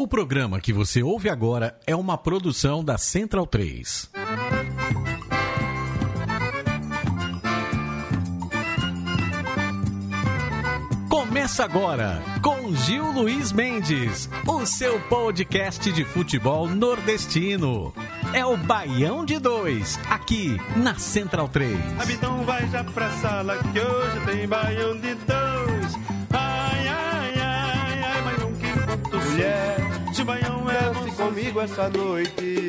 O programa que você ouve agora é uma produção da Central 3. Começa agora com Gil Luiz Mendes, o seu podcast de futebol nordestino. É o Baião de Dois, aqui na Central 3. Então vai já pra sala que hoje tem Baião de Dois. Ai, ai, ai, ai, Baião que ponto Mulher, comigo essa noite.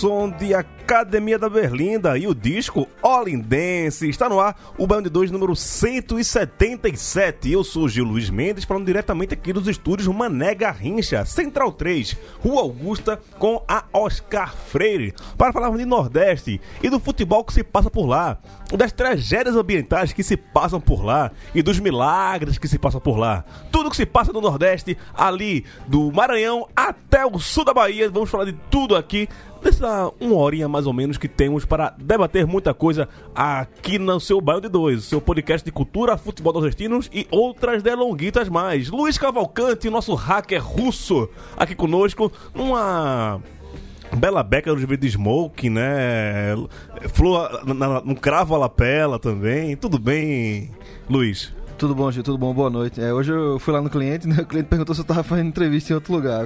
Som de Academia da Berlinda e o disco Olindense. Está no ar o de 2 número 177. Eu sou Gil Luiz Mendes, falando diretamente aqui dos estúdios Mané Garrincha, Central 3, Rua Augusta, com a Oscar Freire, para falarmos de Nordeste e do futebol que se passa por lá, das tragédias ambientais que se passam por lá e dos milagres que se passam por lá. Tudo que se passa no Nordeste, ali do Maranhão até o sul da Bahia, vamos falar de tudo aqui dessa uma horinha mais ou menos que temos para debater muita coisa aqui no seu Bairro de Dois, seu podcast de cultura, futebol nordestinos e outras delonguitas mais. Luiz Cavalcante, nosso hacker russo, aqui conosco, numa bela beca de de smoke, né? Flor um cravo à lapela também. Tudo bem, Luiz? Tudo bom, Gil? Tudo bom? Boa noite. É, hoje eu fui lá no cliente, né? O cliente perguntou se eu tava fazendo entrevista em outro lugar.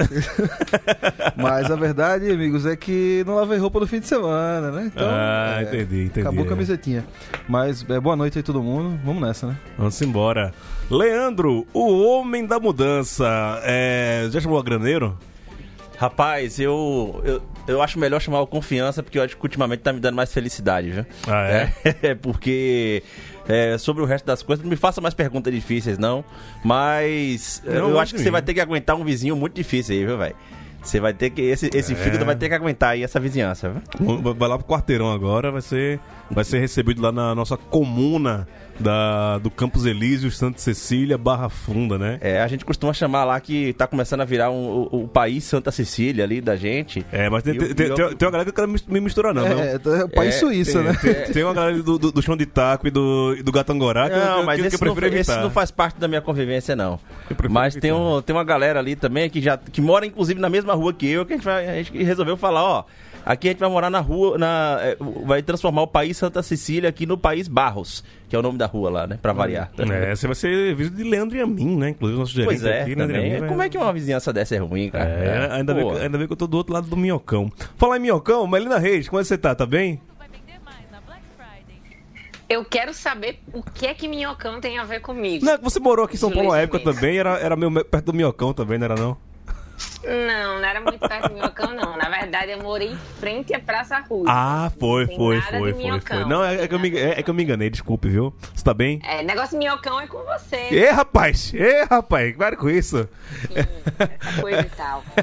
Mas a verdade, amigos, é que não lavei roupa no fim de semana, né? Então, ah, é, entendi, entendi. Acabou a camisetinha. Mas é, boa noite aí todo mundo. Vamos nessa, né? Vamos embora. Leandro, o homem da mudança. É, já chamou a graneiro? Rapaz, eu, eu, eu acho melhor chamar o confiança, porque eu acho que ultimamente tá me dando mais felicidade, viu? Ah, é? É, porque é, sobre o resto das coisas, não me faça mais perguntas difíceis, não. Mas Não, eu não acho que você vai ter que aguentar um vizinho muito difícil aí, viu, velho? Você vai ter que. Esse, esse É. fígado vai ter que aguentar aí essa vizinhança, vai lá pro quarteirão agora, vai ser, vai ser recebido lá na nossa comuna da, do Campos Elíseos, Santa Cecília, Barra Funda, né? É, a gente costuma chamar lá que tá começando a virar um, o, o país Santa Cecília ali da gente. É, mas tem, tem, tem, tem- tem uma galera que eu quero mis- me misturar, não. não. É, é o país É, suíça, né? Tem, tem uma galera do, do, do chão de taco e do, e do Gatangorá que, eu- Não, que, mas que, esse, que eu prefiro não, esse não faz parte da minha convivência, não. Eu Mas tem, um, tem uma galera ali também que já que mora, inclusive, na mesma rua que eu, que a gente, vai, a gente resolveu falar, ó. Aqui a gente vai morar na rua, na, é, vai transformar o país Santa Cecília aqui no país Barros, que é o nome da rua lá, né? Pra variar. É, você vai ser visto de Leandro e a mim, né? Inclusive, nosso gerente Pois é, aqui, né? mim, Como é que uma vizinhança dessa é ruim, cara? É, ainda, bem, que- ainda bem que eu tô do outro lado do minhocão. Falar em minhocão, Melina Reis, como é que você tá? Tá bem? vai. Eu quero saber o que é que minhocão tem a ver comigo. Não, você morou aqui em São Paulo na época também, era, era meio perto do minhocão também, não era não? Não, não era muito perto do minhocão, não. Na verdade, eu morei em frente à Praça Rússia. Ah, foi, foi, foi, foi, foi. Não, é, é que eu me, é, é que eu me enganei, desculpe, viu? Você tá bem? É, negócio de minhocão é com você. Ê, rapaz! Ê, rapaz! Para com isso! Essa coisa e tal.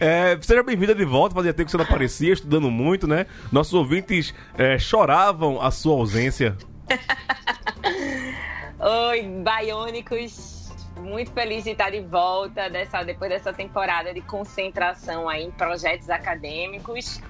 É, seja bem-vinda de volta, fazia tempo que você não aparecia, estudando muito, né? Nossos ouvintes é, choravam a sua ausência. Oi, baiônicos. Muito feliz de estar de volta dessa, depois dessa temporada de concentração aí em projetos acadêmicos.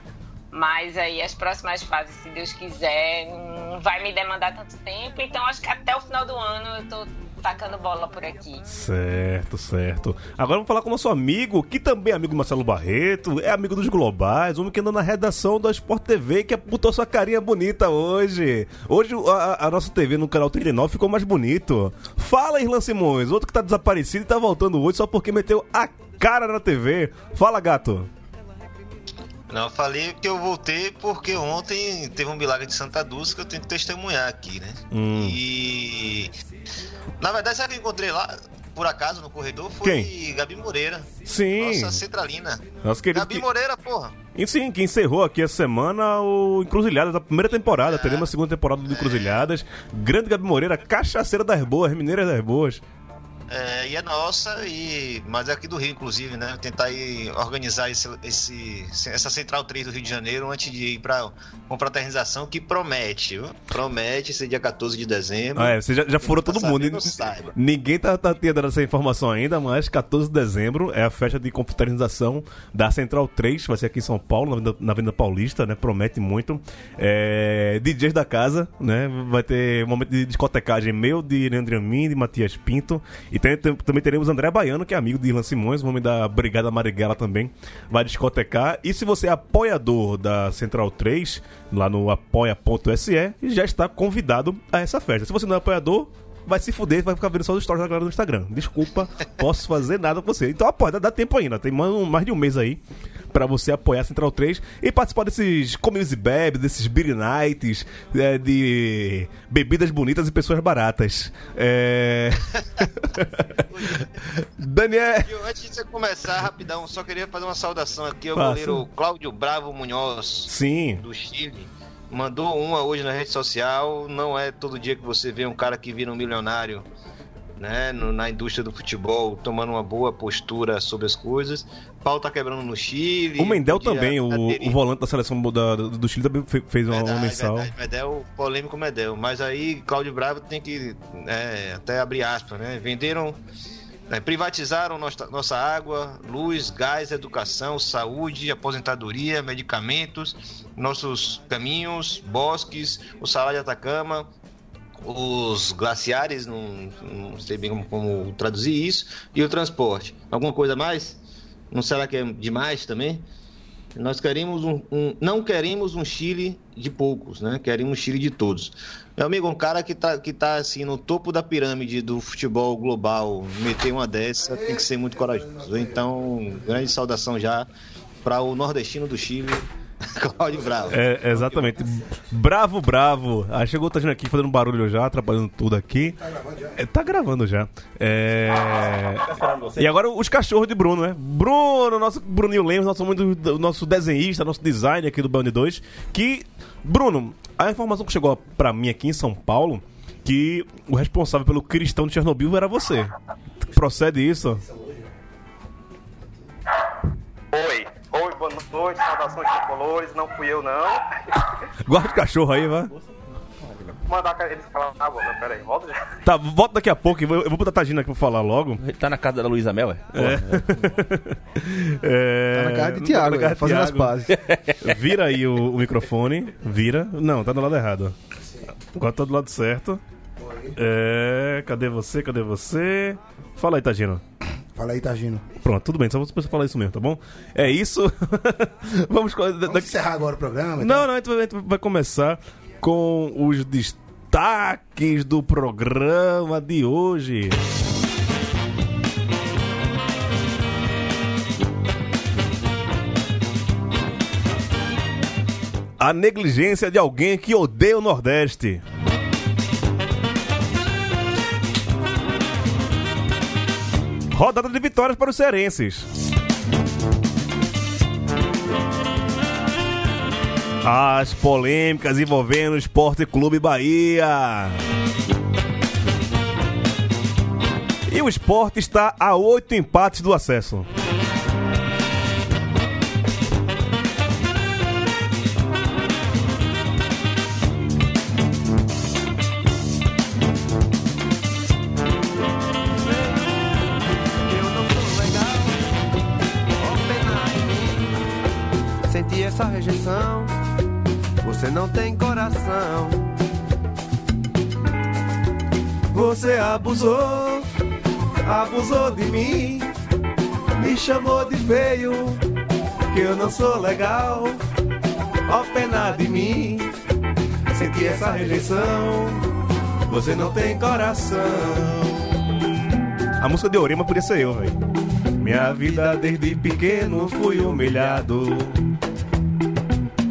Mas aí as próximas fases, se Deus quiser, não vai me demandar tanto tempo. Então acho que até o final do ano eu tô tacando bola por aqui. Certo, certo. Agora vamos falar com o nosso amigo, que também é amigo do Marcelo Barreto, é amigo dos Globais, homem que anda na redação da Sport TV, que botou sua carinha bonita hoje. Hoje a, a nossa TV no canal 39 ficou mais bonito. Fala, Irlan Simões, outro que tá desaparecido e tá voltando hoje só porque meteu a cara na TV. Fala, gato. Não, eu falei que eu voltei porque ontem teve um milagre de Santa Dulce que eu tenho que testemunhar aqui, né? Hum. E. Na verdade, sabe quem eu encontrei lá, por acaso, no corredor? Foi Quem? Gabi Moreira. Sim. Nossa centralina. Nosso querido Gabi que- Moreira, porra. E sim, que encerrou aqui a semana o Encruzilhadas, a primeira temporada. Teremos a segunda temporada do Encruzilhadas. Grande Gabi Moreira, cachaceira das boas, mineira das boas. É, e é nossa, e, mas é aqui do Rio, inclusive, né? Tentar aí organizar esse, esse, essa Central 3 do Rio de Janeiro antes de ir pra confraternização que promete, viu? Promete ser dia 14 de dezembro. Ah, é, você já, já furou Tá todo mundo. sabendo. Ninguém tá, tá tendo essa informação ainda, mas 14 de dezembro é a festa de confraternização da Central 3, vai ser aqui em São Paulo, na na Avenida Paulista, né? Promete muito. É, DJs da casa, né? Vai ter um momento de discotecagem meu, de Leandro Amin, de Matias Pinto. E tem- tem- também teremos André Baiano, que é amigo de Ilan Simões, o homem da Brigada Marighella também, vai discotecar. E se você é apoiador da Central 3, lá no apoia.se, já está convidado a essa festa. Se você não é apoiador, vai se fuder, vai ficar vendo só os stories da galera do Instagram. Desculpa, posso fazer nada com você. Então apoia, dá, dá tempo ainda, tem mais de um mês aí pra você apoiar a Central 3 e participar desses comes e bebes, desses beer nights, é, de bebidas bonitas e pessoas baratas. É... Daniel... Eu, antes de você começar, rapidão, só queria fazer uma saudação aqui ao Faça. goleiro Cláudio Bravo Munhoz, Sim, do Chile. Mandou uma hoje na rede social. Não é todo dia que você vê um cara que vira um milionário né, no- na indústria do futebol, tomando uma boa postura sobre as coisas. Pau tá quebrando no Chile. o Mendel também, o, o volante da seleção da- do, Chile também fe- fez uma, mensal. verdade, Medel, polêmico Medel. Mas aí, Cláudio Bravo tem que é, até abrir aspas, né? Venderam, né, privatizaram nossa, nossa água, luz, gás, educação, saúde, aposentadoria, medicamentos, nossos caminhos, bosques, o salário de Atacama, os glaciares, não, não sei bem como, como traduzir isso, e o transporte. Alguma coisa mais? Não será que é demais também? Nós queremos um, um- não queremos um Chile de poucos, né? Queremos um Chile de todos. Meu amigo, um cara que tá, que tá assim no topo da pirâmide do futebol global, meter uma dessa tem que ser muito corajoso. Então, grande saudação já para o nordestino do Chile, Cláudio Bravo. É, exatamente. Bravo, bravo. Ah, chegou o Tadinho aqui fazendo barulho já, atrapalhando tudo aqui. É, Tá gravando já. É... E agora os cachorros de Bruno, né? Bruno, nosso Bruninho Lemos, nosso, muito- nosso desenhista, nosso designer aqui do Band 2. Que, Bruno, a informação que chegou pra mim aqui em São Paulo, que o responsável pelo cristão de Chernobyl era você. Procede isso? Saudações tricolores, não fui eu não. Guarda o cachorro aí, vai. Mandar eles calar na boca, peraí, volta já. Tá, volta daqui a pouco. Eu vou, eu vou botar a Tadina aqui pra falar logo. Ele tá na casa da Luísa Mel, é? É, Tá na casa de Thiago, tá de fazendo as Thiago. pazes. Vira aí o, o microfone. Vira. Não, tá do lado errado. Agora tá do lado certo. É. Cadê você? Cadê você? Fala aí, Tagino. Fala aí, Tagino. Pronto, tudo bem, só você falar isso mesmo, tá bom? É isso. Vamos. Vamos daqui- encerrar agora o programa? então? Não, não, a gente vai, a gente vai começar com os destaques do programa de hoje. A negligência de alguém que odeia o Nordeste. Rodada de vitórias para os cearenses. As polêmicas envolvendo o Esporte Clube Bahia. E o esporte está a oito empates do acesso. Rejeição, você não tem coração. Você abusou, abusou de mim, me chamou de feio, que eu não sou legal, oh pena de mim. Senti essa rejeição, você não tem coração. A música de Orema podia ser eu, velho. Minha vida desde pequeno fui humilhado.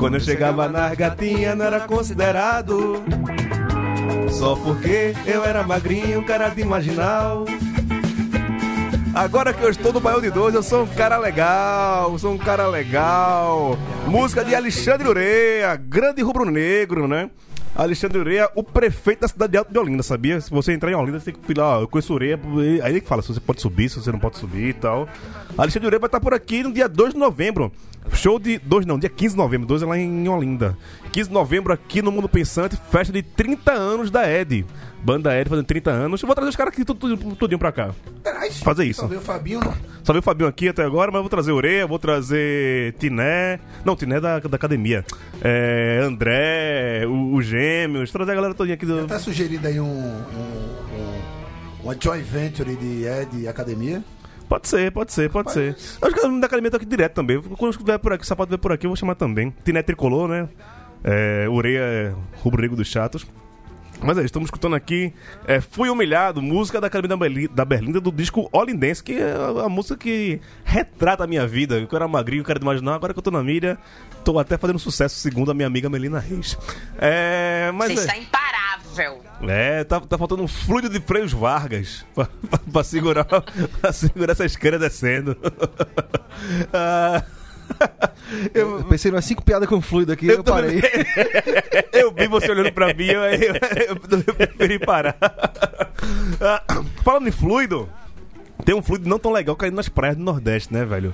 Quando eu chegava nas gatinhas não era considerado. Só porque eu era magrinho, cara de marginal. Agora que eu estou no Baião de Dois, eu sou um cara legal, sou um cara legal. Música de Alexandre Ureia, grande rubro-negro, né? Alexandre Ureia, o prefeito da cidade de Alto de Olinda, sabia? Se você entrar em Olinda, você tem que falar, ó, eu conheço Ureia, aí ele fala se você pode subir, se você não pode subir e tal. Alexandre Ureia vai estar por aqui no dia 2 de novembro. Show de 2 não, dia 15 de novembro, 2 é lá em Olinda. 15 de novembro aqui no Mundo Pensante, festa de 30 anos da Ed. Banda Ed fazendo 30 anos. Eu vou trazer os caras aqui tudo, tudinho pra cá. Traz. Fazer isso. Só veio o Fabinho, não. Só veio o Fabinho aqui até agora, mas eu vou trazer Ureia, vou trazer Tiné. Não, Tiné é da, da academia. É, André, o, o Gêmeos, trazer a galera todinha aqui do. Tá sugerindo aí um, um- um- uma joint venture de Ed e Academia? Pode ser, pode ser, pode ser. Eu acho que o da academia tá aqui direto também. Quando vier por aqui, o sapato vier por aqui, eu vou chamar também. Tiné tricolor, né? É, Ureia é rubro-negro dos chatos. Mas é, isso, estamos escutando aqui é, Fui Humilhado, música da Academia da, Berli- da Berlinda do disco Olindense, que é a, a música que retrata a minha vida. Eu era magrinho, quero imaginar, agora que eu tô na mídia, tô até fazendo sucesso, segundo a minha amiga Melina Reis. É, mas Você é, está imparável. É, tá, tá faltando um fluido de freios Vargas pra, pra- pra segurar, pra segurar essa escada descendo. Ah, Eu pensei em umas cinco piadas com fluido aqui, eu, parei. eu vi você olhando pra mim, eu, eu, eu, eu preferi parar. Ah, falando em fluido, tem um fluido não tão legal caindo nas praias do Nordeste, né, velho?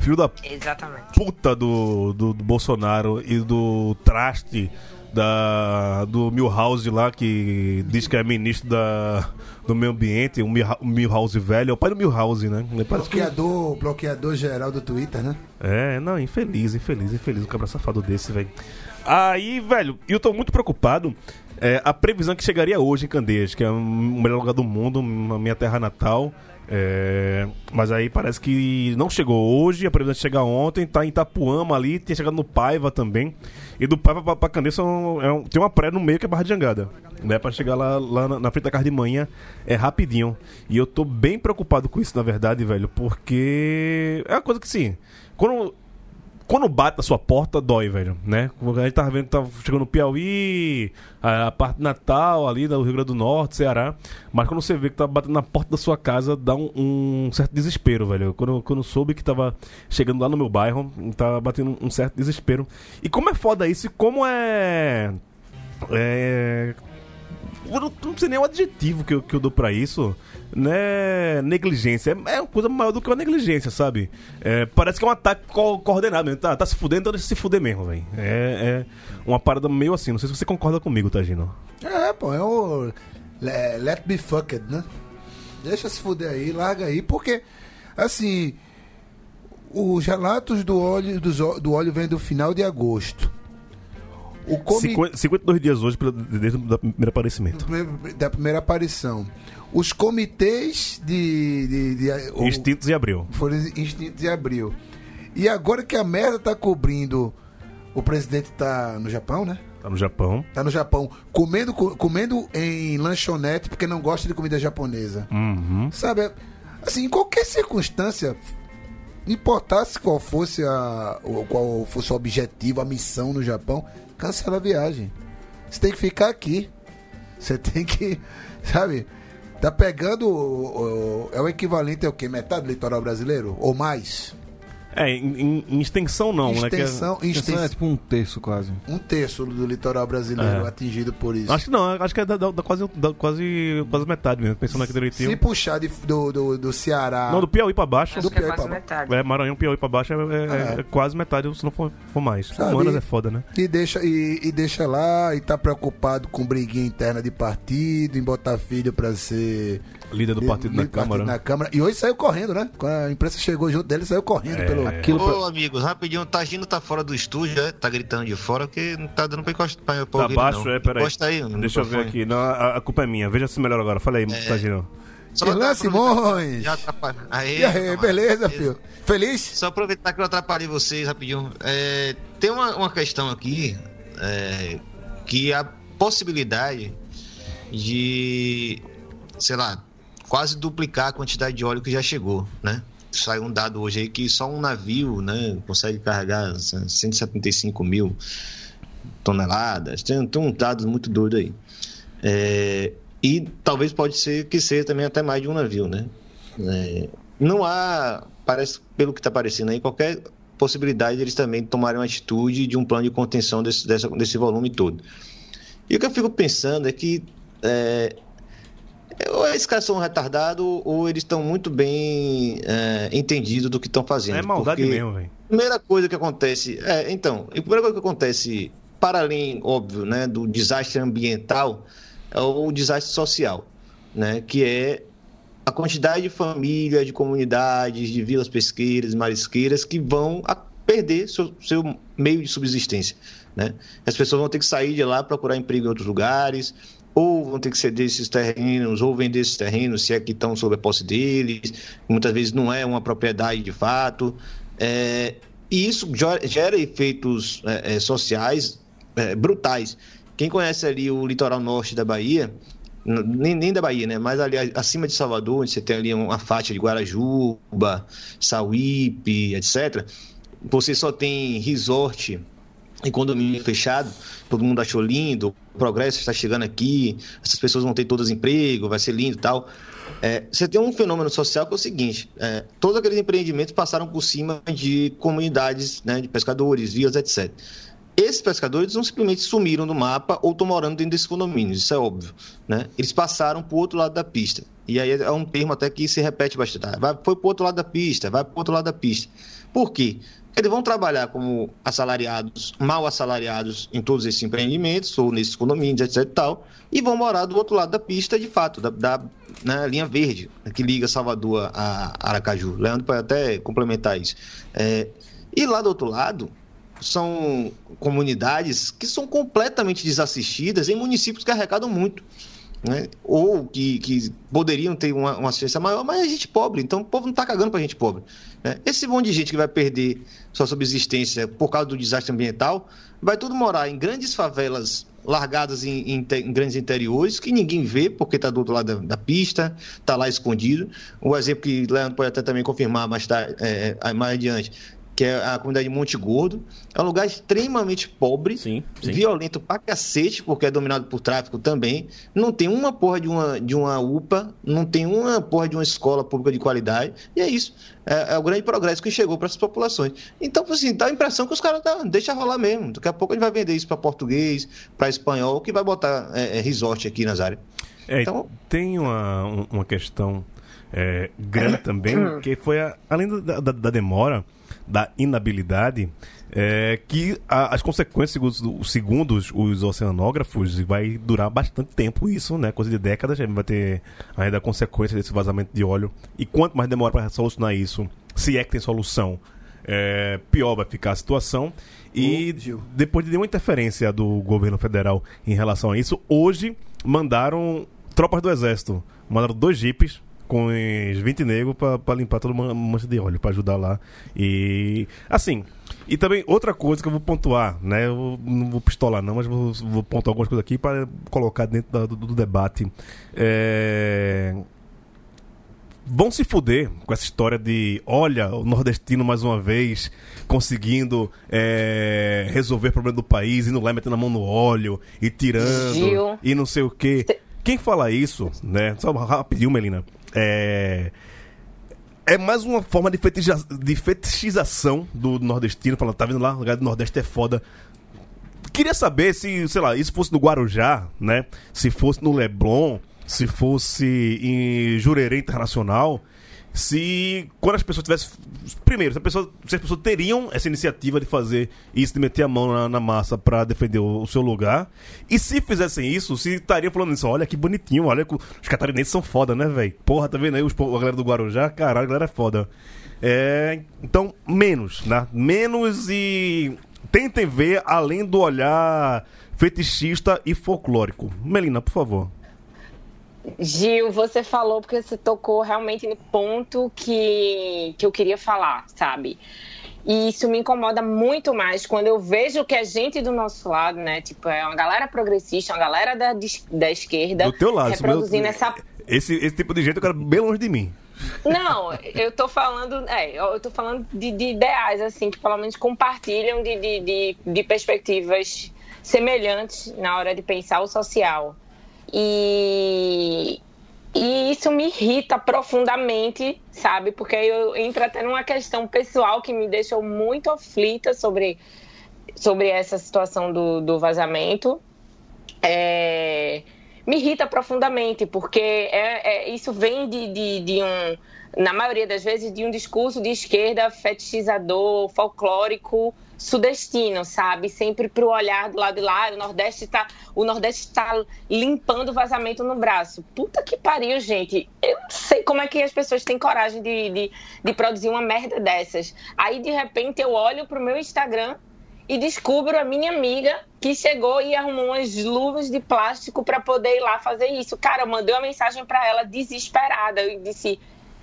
Filho da Exatamente. puta do, do, do Bolsonaro e do traste da, do Milhouse lá, que diz que é ministro da, do meio ambiente, o Milhouse velho, é o pai do Milhouse, né? Parece que- Bloqueador, bloqueador geral do Twitter, né? é, não, infeliz, infeliz, infeliz, um cabra safado desse, velho. Aí, velho, eu tô muito preocupado. É, a previsão que chegaria hoje em Candeias, que é o melhor lugar do mundo, a minha terra natal. É, mas aí parece que não chegou hoje, a previsão de chegar ontem, tá em Itapuama ali, tinha chegado no Paiva também. E do Paiva pra, pra Candeias são- é um- tem uma praia no meio que é Barra de Jangada. Né, pra chegar lá, lá na, na frente da casa de manhã é rapidinho. E eu tô bem preocupado com isso, na verdade, velho, porque é uma coisa que sim. Quando quando bate na sua porta, dói, velho, né? A gente tava vendo que tava chegando no Piauí, a, parte Natal ali, do Rio Grande do Norte, Ceará. Mas quando você vê que tá batendo na porta da sua casa, dá um, um certo desespero, velho. Quando, quando soube que tava chegando lá no meu bairro, tava batendo um certo desespero. E como é foda isso e como é. É. Eu não, não sei nem o adjetivo que eu, que eu dou pra isso. Né? Negligência. É, é uma coisa maior do que uma negligência, sabe? É, parece que é um ataque co- coordenado mesmo. Tá, tá se fudendo, então deixa se fuder mesmo, velho. É, é uma parada meio assim. Não sei se você concorda comigo, Tagino. É, pô, é o le- let be fucked, né? Deixa se fuder aí, larga aí, porque, assim, os relatos do óleo, dos do óleo vêm do final de agosto. O comi... 50 52 dias hoje, desde o primeiro aparecimento. da primeira aparição. Os comitês de. de, de o- Instintos em abril. foram extintos em abril. E agora que a merda tá cobrindo. O presidente tá no Japão, né? Tá no Japão. Tá no Japão comendo, co- comendo em lanchonete porque não gosta de comida japonesa. Uhum. Sabe? Assim, em qualquer circunstância, importasse qual fosse a qual fosse o objetivo, a missão no Japão, cancela a viagem. Você tem que ficar aqui. Você tem que, sabe? Tá pegando o- o- é o equivalente ao quê? Metade do litoral brasileiro ou mais? É, em, em- extensão não, né? que é- Extensão, extensão é tipo um terço quase. um terço do litoral brasileiro É. atingido por isso. Acho que não, acho que é da, da- da quase, da quase, quase metade mesmo, pensando aqui direitinho. Se puxar de- do, do, do Ceará. Não, do Piauí pra baixo. Acho Do que é Piauí quase pra- metade. É, Maranhão, Piauí pra baixo é, é- é. é quase metade, se não for, for mais. Sabe? Humanas é foda, né? E deixa, e, e deixa lá e tá preocupado com briguinha interna de partido, em botar filho pra ser. Líder do partido na líder do Câmara. na Câmara. E hoje saiu correndo, né? Quando a imprensa chegou junto dele, saiu correndo É. pelo. Aquilo Ô, pra- amigos, rapidinho, o Tagino tá fora do estúdio, né? Tá gritando de fora, porque não tá dando pra encostar pra, pra Tá ouvir, baixo, não. é, peraí. Encosta aí. Deixa eu ver aqui. Não, a, a culpa é minha. Veja se melhor agora. Fala aí, Tagino. Só Irlan Simões! Já atrapalha. Aí, E aí, beleza, filho? Feliz? Só aproveitar que eu atrapalhei vocês rapidinho. É, tem uma, uma questão aqui é, que a possibilidade de, sei lá, quase duplicar a quantidade de óleo que já chegou, né? Saiu um dado hoje aí que só um navio, né, consegue carregar 175 mil toneladas. Tem, tem um dado muito doido aí. É, e talvez pode ser que seja também até mais de um navio, né? É, não há, parece, pelo que está aparecendo aí, qualquer possibilidade de eles também tomarem uma atitude de um plano de contenção desse, dessa- desse volume todo. E o que eu fico pensando é que é, ou esses caras são retardados ou eles estão muito bem é, entendidos do que estão fazendo. É maldade Porque mesmo, velho. primeira coisa que acontece. É, então, a primeira coisa que acontece, para além, óbvio, né, do desastre ambiental, é o desastre social, né? Que é a quantidade de famílias, de comunidades, de vilas pesqueiras, marisqueiras que vão perder seu, seu meio de subsistência. Né? As pessoas vão ter que sair de lá procurar emprego em outros lugares, ou vão ter que ceder esses terrenos, ou vender esses terrenos, se é que estão sob a posse deles. Muitas vezes não é uma propriedade de fato. É, e isso gera efeitos é, é, sociais é, brutais. Quem conhece ali o litoral norte da Bahia, nem, nem da Bahia, né? Mas ali acima de Salvador, onde você tem ali uma faixa de Guarajuba, Sauípe, etc. Você só tem resort e condomínio fechado, todo mundo achou lindo, o progresso está chegando aqui, essas pessoas vão ter todas emprego, vai ser lindo e tal. É, você tem um fenômeno social que é o seguinte: é, todos aqueles empreendimentos passaram por cima de comunidades, né, de pescadores, vias, etc. Esses pescadores não simplesmente sumiram do mapa ou estão morando dentro desses condomínios, isso é óbvio. Né? Eles passaram para o outro lado da pista. E aí é um termo até que se repete bastante. Ah, Vai, foi para o outro lado da pista, vai para o outro lado da pista. Por quê? Eles vão trabalhar como assalariados, mal assalariados em todos esses empreendimentos ou nesses condomínios, etc. E, tal, e vão morar do outro lado da pista, de fato, da, da né, linha verde, que liga Salvador a Aracaju. Leandro pode até complementar isso. É, e lá do outro lado, são comunidades que são completamente desassistidas em municípios que arrecadam muito. Né? Ou que, que poderiam ter uma, uma assistência maior, mas é gente pobre, então o povo não está cagando para gente pobre. Né? Esse monte de gente que vai perder sua subsistência por causa do desastre ambiental, vai tudo morar em grandes favelas largadas em, em em grandes interiores, que ninguém vê, porque está do outro lado da, da pista, está lá escondido. O exemplo que Leandro pode até também confirmar mais, tarde, é, é, mais adiante, que é a comunidade de Monte Gordo. É um lugar extremamente pobre, sim. violento pra cacete, porque é dominado por tráfico também. Não tem uma porra de uma, de uma UPA, não tem uma porra de uma escola pública de qualidade. E é isso. É, é o grande progresso que chegou para essas populações. Então, assim, dá a impressão que os caras tá, deixa rolar mesmo. Daqui a pouco a gente vai vender isso para português, para espanhol, que vai botar é, é, resort aqui nas áreas. É, Então- tem uma, um- uma questão é, grande também, que foi a- além da, da- da demora, da inabilidade, é, que a- as consequências, segundo, segundo os, os oceanógrafos, vai durar bastante tempo isso, né? Coisa de décadas, a gente vai ter ainda consequências desse vazamento de óleo. E quanto mais demora para solucionar isso, se é que tem solução, é, pior vai ficar a situação. E depois de nenhuma interferência do governo federal em relação a isso, hoje mandaram tropas do exército. Mandaram dois jipes com os 20 negros pra limpar toda uma mancha de óleo, pra ajudar lá. E assim, e também outra coisa que eu vou pontuar, né? Eu não vou pistolar não, mas vou, vou pontuar algumas coisas aqui para colocar dentro da- do, do debate. É vão se fuder com essa história de olha, o nordestino mais uma vez conseguindo é, resolver o problema do país, indo lá metendo a mão no óleo e tirando Gil. e não sei o que. Quem fala isso, né? Só rapidinho, Melina. É. É mais uma forma de, feticha- de fetichização do nordestino, falando, tá vendo lá, o lugar do Nordeste é foda. Queria saber se, sei lá, isso fosse no Guarujá, né? Se fosse no Leblon, se fosse em Jurerê Internacional, se quando as pessoas tivessem. Primeiro, se, pessoa, se as pessoas teriam essa iniciativa de fazer isso, de meter a mão na, na massa pra defender o, o seu lugar. E se fizessem isso, se estariam falando isso, olha que bonitinho, olha que os catarinenses são foda, né, velho? Porra, tá vendo aí os, a galera do Guarujá? Caralho, a galera é foda. É, então, menos, né? Menos e tentem ver além do olhar fetichista e folclórico. Melina, por favor. Gil, você falou porque você tocou realmente no ponto que, que eu queria falar, sabe? E isso me incomoda muito mais quando eu vejo que a gente do nosso lado, né? Tipo, é uma galera progressista, uma galera da, da esquerda Do teu lado, reproduzindo meu- essa Esse, esse tipo de gente eu quero bem longe de mim. Não, eu tô falando, é, eu tô falando de, de ideais, assim, que pelo menos compartilham de, de, de, de perspectivas semelhantes na hora de pensar o social. E, e isso me irrita profundamente, sabe? Porque eu entro até numa questão pessoal que me deixou muito aflita sobre, sobre essa situação do, do vazamento. é, me irrita profundamente, porque é, é- isso vem de, de, de um, na maioria das vezes, de um discurso de esquerda fetichizador, folclórico, sudestino, sabe? Sempre pro olhar do lado de lá, o Nordeste tá, o Nordeste está limpando vazamento no braço. Puta que pariu, gente. Eu não sei como é que as pessoas têm coragem de, de, de produzir uma merda dessas. Aí, de repente, eu olho pro meu Instagram e descubro a minha amiga que chegou e arrumou umas luvas de plástico para poder ir lá fazer isso. Cara, eu mandei uma mensagem para ela desesperada. Eu disse: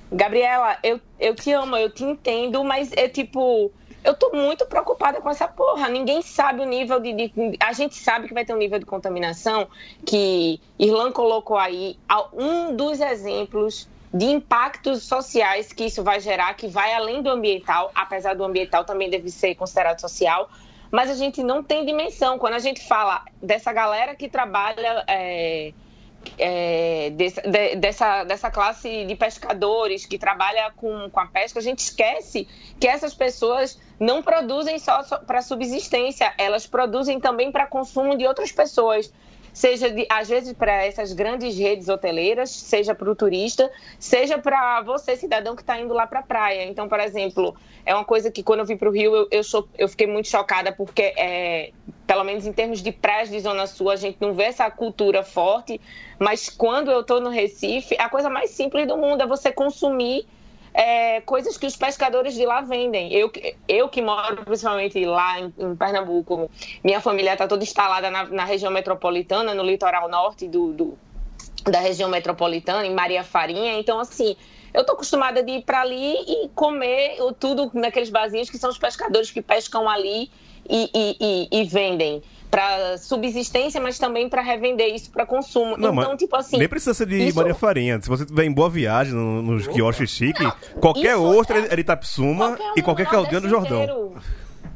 Gabriela, eu, eu te amo, eu te entendo, mas é tipo. Eu tô muito preocupada com essa porra. Ninguém sabe o nível de, de- A gente sabe que vai ter um nível de contaminação que Irlan colocou aí. Um dos exemplos de impactos sociais que isso vai gerar, que vai além do ambiental, apesar do ambiental também deve ser considerado social, mas a gente não tem dimensão. Quando a gente fala dessa galera que trabalha é, é, de- dessa, dessa classe de pescadores que trabalha com, com a pesca, a gente esquece que essas pessoas não produzem só para subsistência, elas produzem também para consumo de outras pessoas. Seja, de, às vezes, para essas grandes redes hoteleiras, seja para o turista, seja para você, cidadão, que está indo lá para a praia. Então, por exemplo, é uma coisa que quando eu vim para o Rio, eu, eu, cho- eu fiquei muito chocada, porque, é, pelo menos em termos de praias de Zona Sul, a gente não vê essa cultura forte, mas quando eu estou no Recife, a coisa mais simples do mundo é você consumir é, coisas que os pescadores de lá vendem. Eu, eu que moro principalmente lá em, em Pernambuco, minha família está toda instalada na, na região metropolitana, no litoral norte do, do- da região metropolitana, em Maria Farinha. Então, assim, eu tô acostumada de ir para ali e comer tudo naqueles barzinhos que são os pescadores que pescam ali e, e- e- e vendem. Para subsistência, mas também para revender isso para consumo. Não, então, tipo assim. nem precisa ser de isso- Maria Farinha. Se você tiver em Boa Viagem, no- nos quiosques chique, qualquer outra é- é de Itapsuma e qualquer caldeirão do Jordão. inteiro.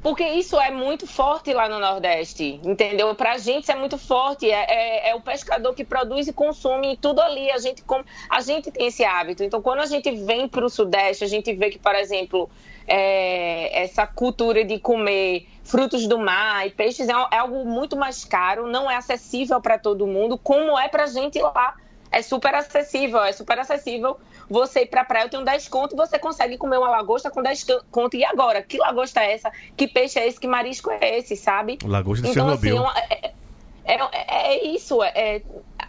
Porque isso é muito forte lá no Nordeste, entendeu? Pra gente isso é muito forte. É, é- é o pescador que produz e consome tudo ali. A gente, come, a gente tem esse hábito. Então, quando a gente vem pro Sudeste, a gente vê que, por exemplo, é, essa cultura de comer frutos do mar e peixes é, é algo muito mais caro, não é acessível para todo mundo, como é pra gente lá. É super acessível, é super acessível você ir pra praia, eu tenho 10 conto você consegue comer uma lagosta com 10 conto. E agora? Que lagosta é essa? Que peixe é esse? Que marisco é esse, sabe? Lagosta de então, assim, Chernobyl. é, uma- é- é- é isso. é-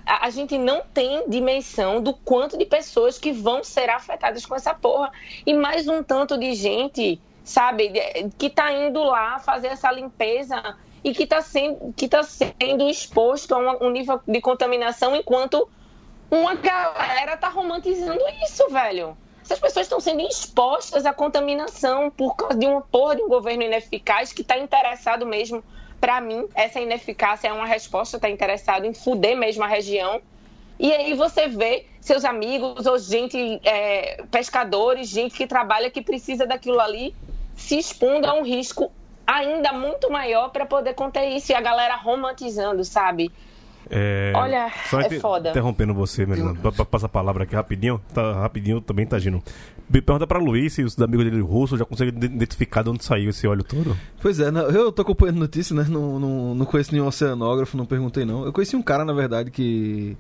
a, a gente não tem dimensão do quanto de pessoas que vão ser afetadas com essa porra. E mais um tanto de gente, sabe, que tá indo lá fazer essa limpeza e que tá sendo, que tá sendo exposto a um, um nível de contaminação enquanto uma galera tá romantizando isso, velho. Essas pessoas estão sendo expostas à contaminação por causa de uma porra de um governo ineficaz que está interessado mesmo. Pra mim, essa ineficácia é uma resposta, tá interessado em fuder mesmo a região. E aí você vê seus amigos ou gente, é, pescadores, gente que trabalha, que precisa daquilo ali, se expondo a um risco ainda muito maior para poder conter isso. E a galera romantizando, sabe? É, Olha, só é inter- foda. Interrompendo você, Melina, passar a palavra aqui rapidinho. Tá, rapidinho também, tá agindo. Pergunta pra Luiz se os amigos dele russos já conseguem identificar de onde saiu esse óleo todo. Pois é, não, eu tô acompanhando notícia, né? Não, não, não conheço nenhum oceanógrafo, não perguntei não. Eu conheci um cara, na verdade, que,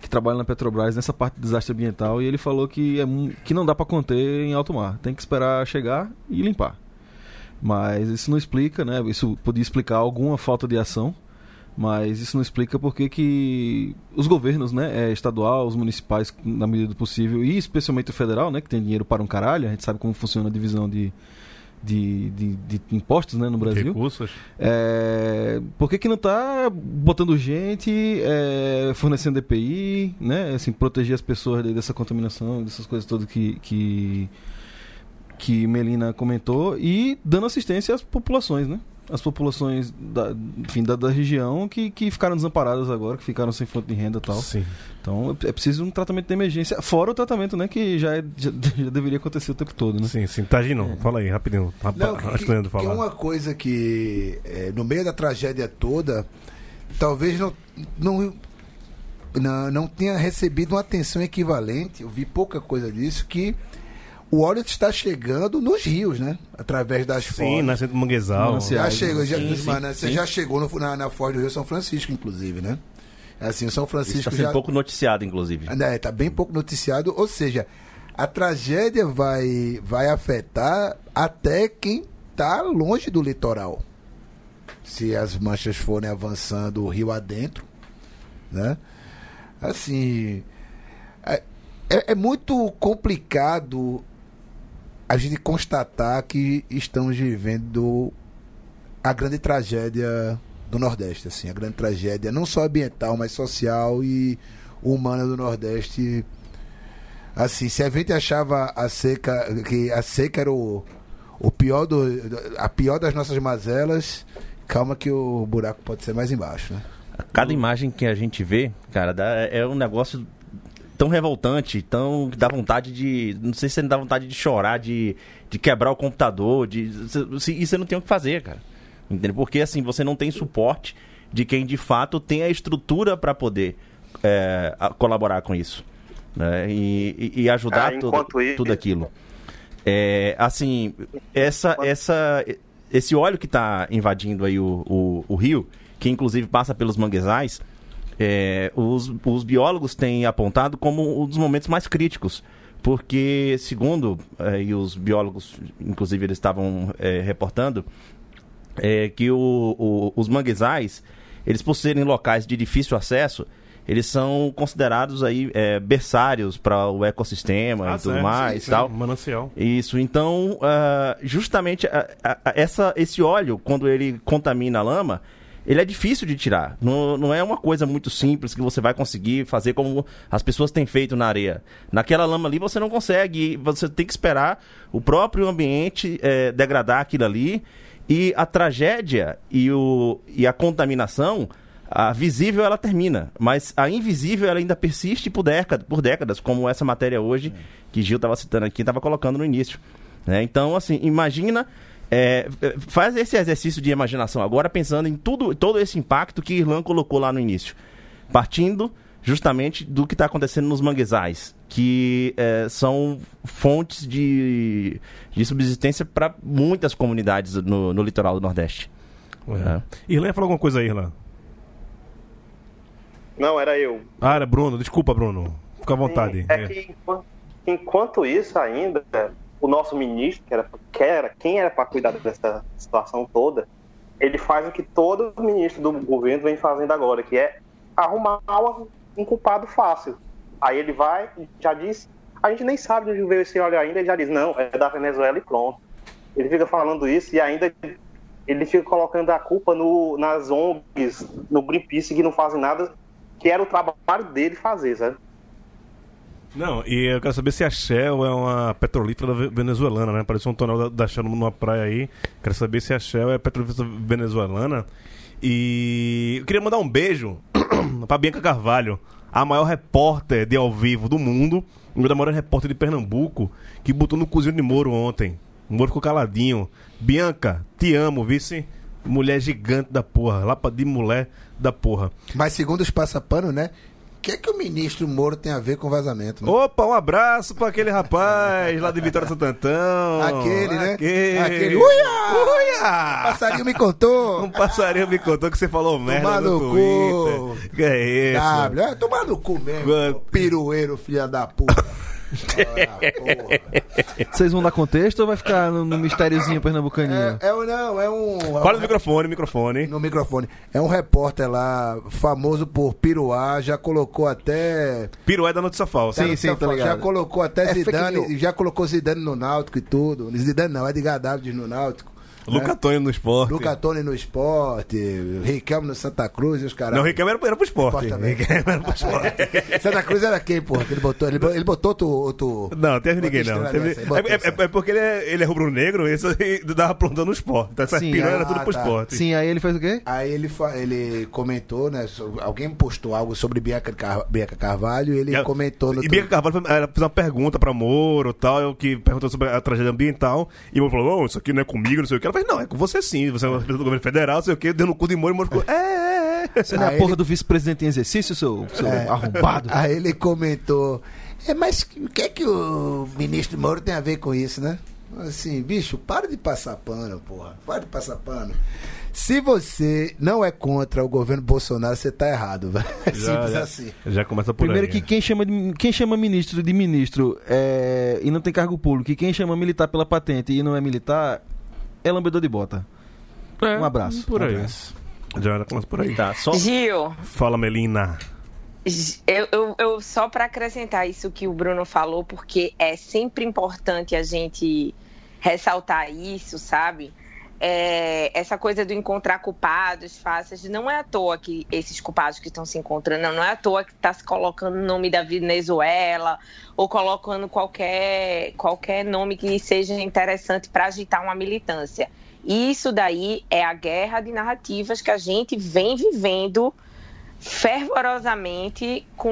que trabalha na Petrobras nessa parte de desastre ambiental e ele falou que, é, que não dá pra conter em alto mar. Tem que esperar chegar e limpar. Mas isso não explica, né? Isso podia explicar alguma falta de ação, mas isso não explica porque que os governos, né, é, estadual, os municipais, na medida do possível, e especialmente o federal, né, que tem dinheiro para um caralho, a gente sabe como funciona a divisão de, de, de, de impostos né, no Brasil. Recursos. É, por que, que não tá botando gente, é, fornecendo EPI, né? Assim, proteger as pessoas de- dessa contaminação, dessas coisas todas que, que, que Melina comentou e dando assistência às populações, né? As populações da, enfim, da, da região que, que ficaram desamparadas agora, que ficaram sem fonte de renda e tal. Sim. Então é preciso um tratamento de emergência, fora o tratamento, né? Que já, é- já, já deveria acontecer o tempo todo, né? Sim, sim. Tagino, fala aí, rapidinho. Não, que, que é falar. uma coisa que, é, no meio da tragédia toda, talvez não, não, não, não tenha recebido uma atenção equivalente, eu vi pouca coisa disso, que o óleo está chegando nos rios, né? Através das Sim, fontes. nascendo do manguezal. Já chegou, já, Sim, sim, sim. já chegou no- na, na Foz do Rio São Francisco, inclusive, né? Assim, o São Isso Francisco está sendo já pouco noticiado, inclusive. né, tá bem pouco noticiado, ou seja, a tragédia vai, vai afetar até quem tá longe do litoral. Se as manchas forem avançando o rio adentro, né? Assim, é, é- é muito complicado a gente constatar que estamos vivendo a grande tragédia do Nordeste, assim, a grande tragédia não só ambiental, mas social e humana do Nordeste. Assim, se a gente achava a seca que a seca era o, o pior do a pior das nossas mazelas, calma que o buraco pode ser mais embaixo, né? Cada imagem que a gente vê, cara, dá- é um negócio tão revoltante, tão que dá vontade de. Não sei se dá vontade de chorar, de, de quebrar o computador, de. se- E você não tem o que fazer, cara. Entendeu? Porque assim, você não tem suporte de quem de fato tem a estrutura para poder é, colaborar com isso. Né? E, e- ajudar Ah, tudo, tudo aquilo. É, assim, essa, essa, esse óleo que está invadindo aí o, o, o rio, que inclusive passa pelos manguezais, é, os, os biólogos têm apontado como um dos momentos mais críticos. Porque, segundo é, e os biólogos, inclusive, eles estavam é, reportando, é, que o- o- os manguezais, eles por serem locais de difícil acesso, eles são considerados aí berçários para o ecossistema Ah, e tudo mais, sim, sim, tal. Manancial. Isso, então, ah, justamente ah, ah, ah, essa, esse óleo, quando ele contamina a lama, ele é difícil de tirar. Não, não é uma coisa muito simples que você vai conseguir fazer como as pessoas têm feito na areia. Naquela lama ali você não consegue, você tem que esperar o próprio ambiente eh, degradar aquilo ali. E a tragédia e, o, e a contaminação, a visível ela termina, mas a invisível ela ainda persiste por décadas, por décadas como essa matéria hoje que Gil estava citando aqui, estava colocando no início. né? Então, assim, imagina, é, é, faz esse exercício de imaginação agora pensando em tudo, todo esse impacto que Irlan colocou lá no início, partindo justamente do que está acontecendo nos manguezais, que é, são fontes de, de subsistência para muitas comunidades no, no litoral do Nordeste. É. Irlan falou alguma coisa aí, Irlan? Não, era eu. Ah, era Bruno. Desculpa, Bruno. Fica à vontade. É que enquanto, enquanto isso ainda, o nosso ministro, que era, que era quem era para cuidar dessa situação toda, ele faz o que todo ministro do governo vem fazendo agora, que é arrumar uma- um culpado fácil. Aí ele vai, já diz, a gente nem sabe de onde veio esse óleo ainda, ele já diz, não, é da Venezuela e pronto. Ele fica falando isso e ainda ele fica colocando a culpa no, nas ONGs, no Greenpeace, que não fazem nada, que era o trabalho dele fazer, sabe? Não, e eu quero saber se a Shell é uma petrolífera ve- venezuelana, né? Apareceu um tonel da, Shell numa praia aí. Quero saber se a Shell é petrolífera venezuelana. E eu queria mandar um beijo pra Bianca Carvalho, a maior repórter de ao vivo do mundo, uma da maior repórter de Pernambuco, que botou no cozinho de Moro ontem. O Moro ficou caladinho. Bianca, te amo, vice. Mulher gigante da porra, lapa de mulher da porra. Mas segundo os passapano, né? O que é que o ministro Moro tem a ver com vazamento? Né? Opa, um abraço pra aquele rapaz lá de Vitória Santo Antão. Aquele, né? Aquele. Aquele. Uia! Uia! Passarinho me contou. Um passarinho me contou que você falou merda Tomar no no Twitter. Que é isso? W, é, tomar no cu mesmo. Pirueiro, filha da puta. Vocês vão dar contexto ou vai ficar no, no mistériozinho pernambucaninho? É, é um- não, é um. Fala no microfone, microfone. No microfone. É um repórter lá, famoso por piruá, já colocou até. Pirué da notícia falsa. Sim, sim, tô já ligado. colocou até É Zidane, já colocou Zidane no Náutico e tudo. Zidane não, é de David no Náutico. Luca Tony no esporte. Luca Toni no esporte, Riquelme no Santa Cruz e os caras. Não, Riquelme era, era pro esporte. Riquelme era pro esporte. Santa Cruz era quem, porra? Que ele botou, ele, ele botou outro. outro Não, teve ninguém não. Teve- é, é- é porque ele é, ele é rubro-negro e isso aí dava plantando no esporte. Então, essa Sim, pirué era ah, tudo pro tá. esporte. Sim, aí ele fez o quê? Aí ele, fa- ele comentou, né? Alguém postou algo sobre Bianca, Car Bianca Carvalho e ele E comentou no E Bianca Carvalho fez uma pergunta pra Moro tal, que perguntou sobre a tragédia ambiental. E o Moro falou: Não, isso aqui não é comigo, não sei o que. Ela Não, é com você sim, você é uma representante do governo federal, sei o que, deu no cu de Moro e Moro ficou: É, é, é. Você não é a Aí porra ele- do vice-presidente em exercício, seu, seu É. arrombado? Aí ele comentou: É, mas o que é que o ministro Moro tem a ver com isso, né? Assim, bicho, para de passar pano, porra. Para de passar pano. Se você não é contra o governo Bolsonaro, você tá errado, velho. É simples já- assim. Já começa por Primeiro aí. que quem chama, de- quem chama ministro de ministro é, e não tem cargo público, e quem chama militar pela patente e não é militar, é lambedor de bota. É, Um abraço. Por Um aí. abraço. Já começa por aí. Tá, só. Gil, Fala, Melina. eu, eu, eu- só para acrescentar isso que o Bruno falou, porque é sempre importante a gente ressaltar isso, sabe? É, essa coisa do encontrar culpados fáceis, não é à toa que esses culpados que estão se encontrando, não, não é à toa que está se colocando o nome da Venezuela ou colocando qualquer, qualquer nome que seja interessante para agitar uma militância. Isso daí é a guerra de narrativas que a gente vem vivendo fervorosamente com,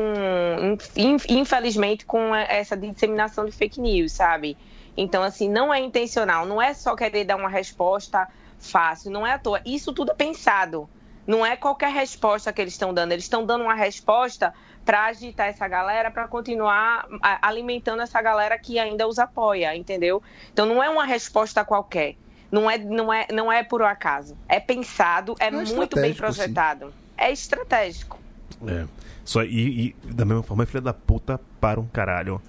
in- infelizmente, com essa disseminação de fake news, sabe? Então, assim, não é intencional, não é só querer dar uma resposta fácil, não é à toa. Isso tudo é pensado. Não é qualquer resposta que eles estão dando, eles estão dando uma resposta para agitar essa galera, para continuar alimentando essa galera que ainda os apoia, entendeu? Então não é uma resposta qualquer. Não é, não é, não é por acaso. É pensado, é, É muito bem estratégico, sim. projetado. É estratégico. É. Só, e, e da mesma forma, é filha da puta para um caralho.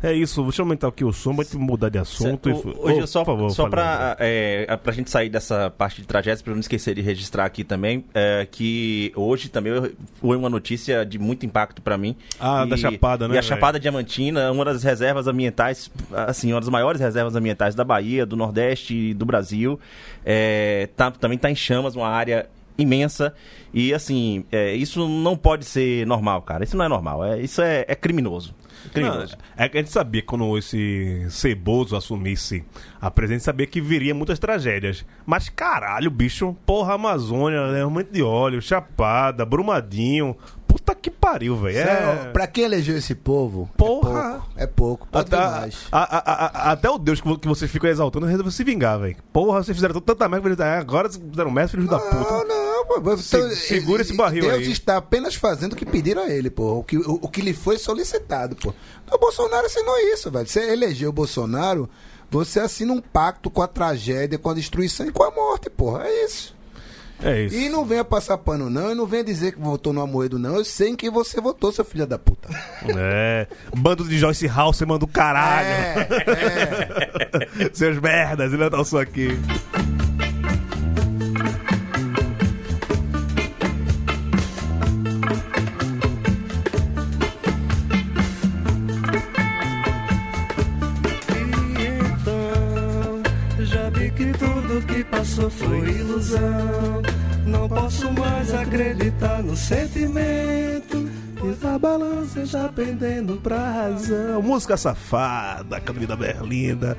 É isso, deixa eu aumentar aqui o som, vai mudar de assunto. e- O- Hoje, Ô, só, favor, só pra, é, pra gente sair dessa parte de tragédias, pra eu não esquecer de registrar aqui também, é, que hoje também foi uma notícia de muito impacto pra mim. Ah, da Chapada, né, E a velho? Chapada Diamantina, uma das reservas ambientais, assim, uma das maiores reservas ambientais da Bahia, do Nordeste e do Brasil. É, tá, também tá em chamas, uma área imensa. E, assim, é, isso não pode ser normal, cara. Isso não é normal. É, isso é, é criminoso. Criminoso. Não, é que a gente sabia que quando esse Ceboso assumisse a presidência, sabia que viria muitas tragédias. Mas caralho, bicho, porra, Amazônia, derramamento de óleo, Chapada, Brumadinho. Puta que pariu, velho. Sério, É... Pra quem elegeu esse povo, Porra. é pouco. É pouco. Pode Até, a- a- a- até o Deus que, que vocês ficam exaltando resolveu se vingar, velho. Porra, vocês fizeram tanta merda, que eles- agora vocês fizeram merda, filhos da puta. Não, não. Então, Se- segura esse barril Deus aí. está apenas fazendo o que pediram a ele, pô. O que, o, o que lhe foi solicitado, pô. O Bolsonaro assinou isso, velho. Você elegeu o Bolsonaro, você assina um pacto com a tragédia, com a destruição e com a morte, porra. É isso. É isso. E não venha passar pano, não. E não venha dizer que votou no Amoedo, não. Eu sei em quem você votou, seu filho da puta. É. Bando de Joyce Halseman do caralho. É, Seus merdas, ele não só aqui. Que passou foi ilusão. Não posso mais acreditar no sentimento. E a balança já pendendo pra razão. Música safada, Academia da Berlinda.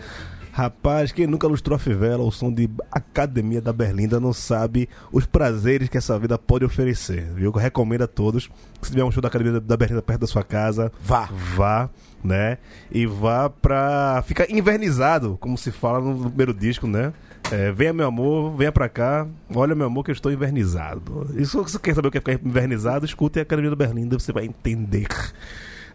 Rapaz, quem nunca lustrou a fivela ao som de Academia da Berlinda não sabe os prazeres que essa vida pode oferecer, viu? Eu recomendo a todos que se tiver um show da Academia da Berlinda perto da sua casa, Vá. vá, né? E vá pra ficar invernizado, como se fala no primeiro disco, né? É, venha meu amor, venha pra cá, olha meu amor que eu estou invernizado. E se você quer saber o que é ficar invernizado, escute a Academia da Berlinda, você vai entender.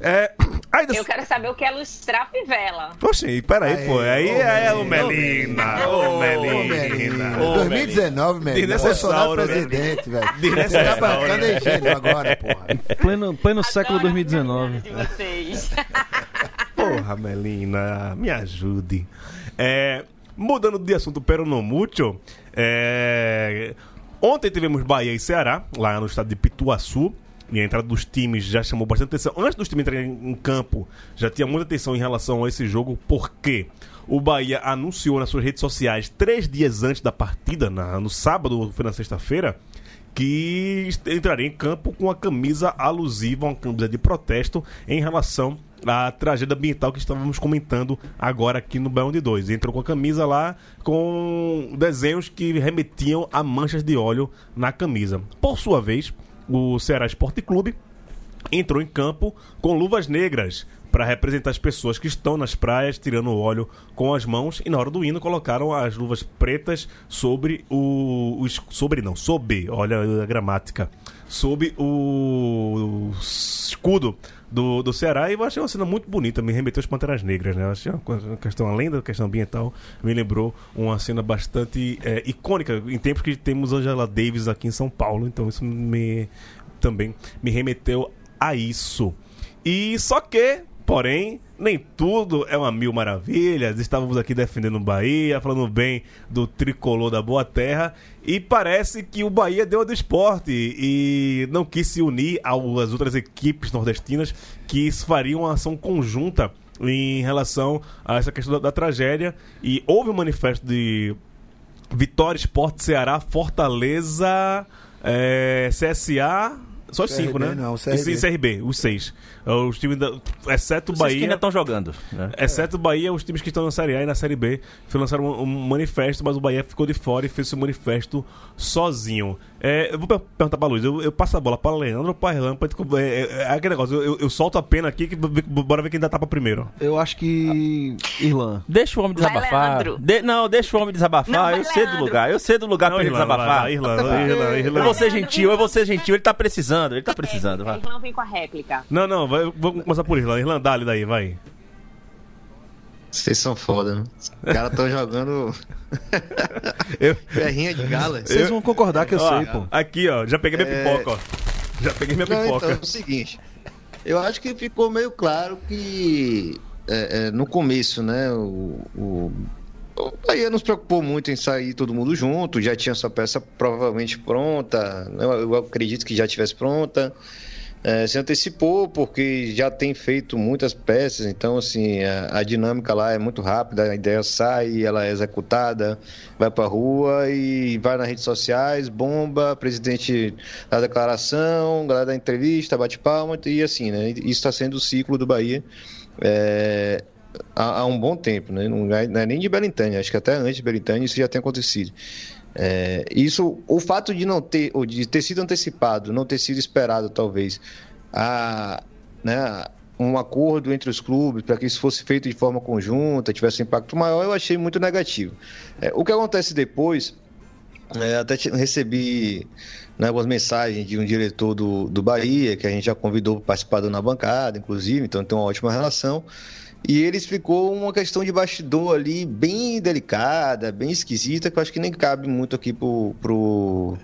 É, ainda Eu quero saber o que é lustrar fivela. Oxi, peraí, Aê, pô. Aí ô, é o Melina, Melina. Ô, Melina. Ô, 2019, velho. Desnecessário, Bolsonaro né? presidente, velho. Você tá bancando engenho agora, porra. Pleno, pleno século Adoro a 2019. de vocês. Porra, Melina, me ajude. É, mudando de assunto, pero no mucho. É, ontem tivemos Bahia e Ceará, lá no estado de Pituaçu. E a entrada dos times já chamou bastante atenção. Antes dos times entrarem em campo, já tinha muita atenção em relação a esse jogo, porque o Bahia anunciou nas suas redes sociais, três dias antes da partida, na- no sábado, foi na sexta-feira, que entraria em campo com a camisa alusiva, uma camisa de protesto em relação à tragédia ambiental que estávamos comentando agora aqui no de Dois. Entrou com a camisa lá com desenhos que remetiam a manchas de óleo na camisa. Por sua vez, o Ceará Esporte Clube entrou em campo com luvas negras para representar as pessoas que estão nas praias tirando o óleo com as mãos e na hora do hino colocaram as luvas pretas sobre o, o sobre não, sob, olha a gramática, sob o, escudo do, do Ceará e eu achei uma cena muito bonita, me remeteu às Panteras Negras, né? Achei uma questão, além da questão ambiental, me lembrou uma cena bastante é, icônica em tempos que temos Angela Davis aqui em São Paulo, então isso me também me remeteu a isso. E só que, porém, nem tudo é uma mil maravilhas. Estávamos aqui defendendo o Bahia, falando bem do tricolor da Boa Terra. E parece que o Bahia deu a do esporte e não quis se unir às outras equipes nordestinas que fariam uma ação conjunta em relação a essa questão da, da tragédia. E houve um manifesto de Vitória, Esporte, Ceará, Fortaleza, é, CSA. Só os CRB cinco, né? não, E CRB. sim, CRB, os seis. É, Os times da, exceto o Vocês que Bahia. ainda estão jogando. né? Exceto o Bahia, os times que estão na Série A e na Série B lançaram um, um manifesto, mas o Bahia ficou de fora e fez esse manifesto sozinho. É, eu vou per- perguntar pra Luiz, eu, eu passo a bola pra Leandro ou pra Irlan? pra gente- É, é, é aquele negócio, eu, eu- eu solto a pena aqui, que, bora ver quem dá tapa primeiro. Eu acho que. Irlan. Deixa o homem Vai, desabafar. Leandro. De- não, deixa o homem desabafar. Não, vai, eu sei do lugar. Eu sei do lugar pra ele Irlan, vai, desabafar. vai, Irlan, vai, Irlan, Eu Irlan. vou ser gentil, eu vou ser gentil. Ele tá precisando, ele tá precisando. vai. Irlão vem com a réplica. Não, não, vai, vamos começar por Irlan. Irlan, dá-lhe daí, vai. Vocês são foda, né? Os caras estão jogando Eu- ferrinha de gala. Vocês vão concordar que eu Ó, sei, pô. Aqui, ó, já peguei minha É. pipoca, ó. Já peguei minha Não, pipoca. então, é o seguinte. Eu acho que ficou meio claro que é, é, no começo, né, o, o, o Bahia não se preocupou muito em sair todo mundo junto, já tinha sua peça provavelmente pronta, né, eu, acredito que já estivesse pronta. É, se antecipou porque já tem feito muitas peças, então assim a, a dinâmica lá é muito rápida, a ideia sai, ela é executada, vai pra rua e vai nas redes sociais, bomba, presidente da declaração, galera da entrevista, bate palma e assim, né? Isso está sendo o ciclo do Bahia é, há, há um bom tempo, né? Não é, não é nem de Belintânia, acho que até antes de Belintânia isso já tem acontecido. É, isso, o fato de não ter, ou de ter sido antecipado, não ter sido esperado, talvez, a, né, um acordo entre os clubes para que isso fosse feito de forma conjunta, tivesse um impacto maior, eu achei muito negativo. É, o que acontece depois, é, até recebi né, algumas mensagens de um diretor do, do Bahia, que a gente já convidou para participar do na bancada, inclusive, então tem uma ótima relação. E ele explicou uma questão de bastidor ali bem delicada, bem esquisita, que eu acho que nem cabe muito aqui pro, pro,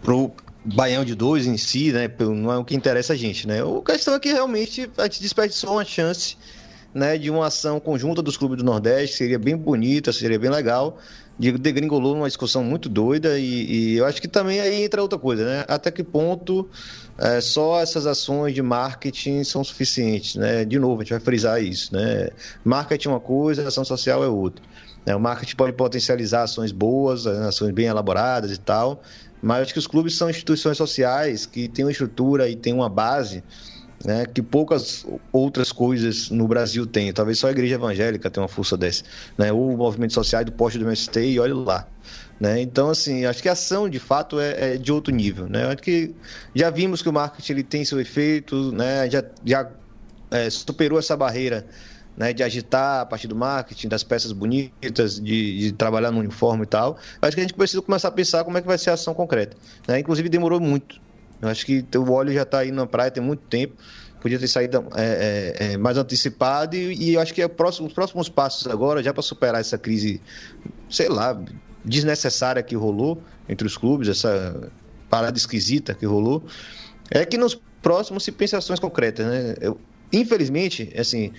pro Baião de dois em si, né? Não é o que interessa a gente, né? A questão é que realmente a gente desperdiçou uma chance né, de uma ação conjunta dos clubes do Nordeste, seria bem bonita, seria bem legal. De degringolou numa discussão muito doida e, e eu acho que também aí entra outra coisa, né? Até que ponto é, só essas ações de marketing são suficientes, né? De novo, a gente vai frisar isso, né? Marketing é uma coisa, ação social é outra. né? O marketing pode potencializar ações boas, ações bem elaboradas e tal, mas acho que os clubes são instituições sociais que têm uma estrutura e têm uma base né, que poucas outras coisas no Brasil têm. Talvez só a igreja evangélica tenha uma força dessa. Né? Ou o movimento social do poste do MST e olha lá. Né? Então, assim, acho que a ação de fato é, é de outro nível. Né? Acho que já vimos que o marketing ele tem seu efeito, né? já, já é, superou essa barreira né, de agitar a partir do marketing, das peças bonitas, de, de trabalhar no uniforme e tal. Acho que a gente precisa começar a pensar como é que vai ser a ação concreta. Né? Inclusive, demorou muito. Eu acho que o óleo já está aí na praia tem muito tempo. Podia ter saído é, é, é, mais antecipado e, e eu acho que é próximo, os próximos passos agora, já para superar essa crise, sei lá, desnecessária que rolou entre os clubes, essa parada esquisita que rolou, é que nos próximos se pense ações concretas, né? Eu, infelizmente, assim,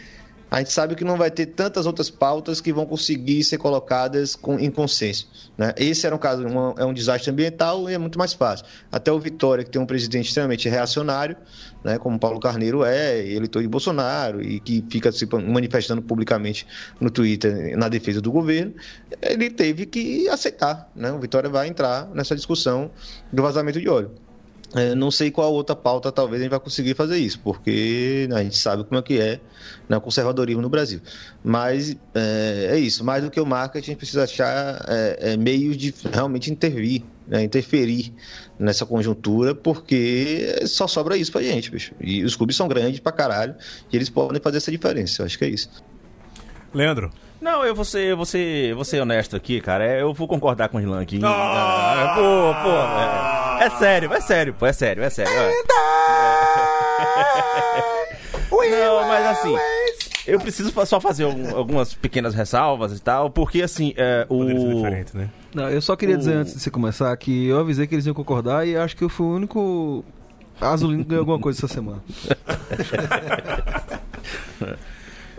a gente sabe que não vai ter tantas outras pautas que vão conseguir ser colocadas com, em consenso. Né? Esse era um caso, uma, é um desastre ambiental e é muito mais fácil. Até o Vitória, que tem um presidente extremamente reacionário, né, como Paulo Carneiro é, eleitor de Bolsonaro, e que fica se manifestando publicamente no Twitter na defesa do governo, ele teve que aceitar. Né? O Vitória vai entrar nessa discussão do vazamento de óleo. É, não sei qual outra pauta talvez a gente vai conseguir fazer isso, porque a gente sabe como é que é né, o conservadorismo no Brasil. Mas é, é isso, mais do que o marketing, a gente precisa achar é, é, meios de realmente intervir, né, interferir nessa conjuntura, porque só sobra isso pra gente, bicho. E os clubes são grandes pra caralho, e eles podem fazer essa diferença, eu acho que é isso. Leandro. Não, eu vou ser, vou ser, vou ser honesto aqui, cara. É, Eu vou concordar com o Rilan aqui. Ah, pô, pô. É, sério, é sério, pô, é sério, é sério. Não, mas assim, eu preciso só fazer algum- algumas pequenas ressalvas e tal, porque assim, é, Poderia ser o... diferente, né? Não, eu só queria dizer O- antes de você começar que eu avisei que eles iam concordar e acho que eu fui o único azulino que ganhou alguma coisa essa semana.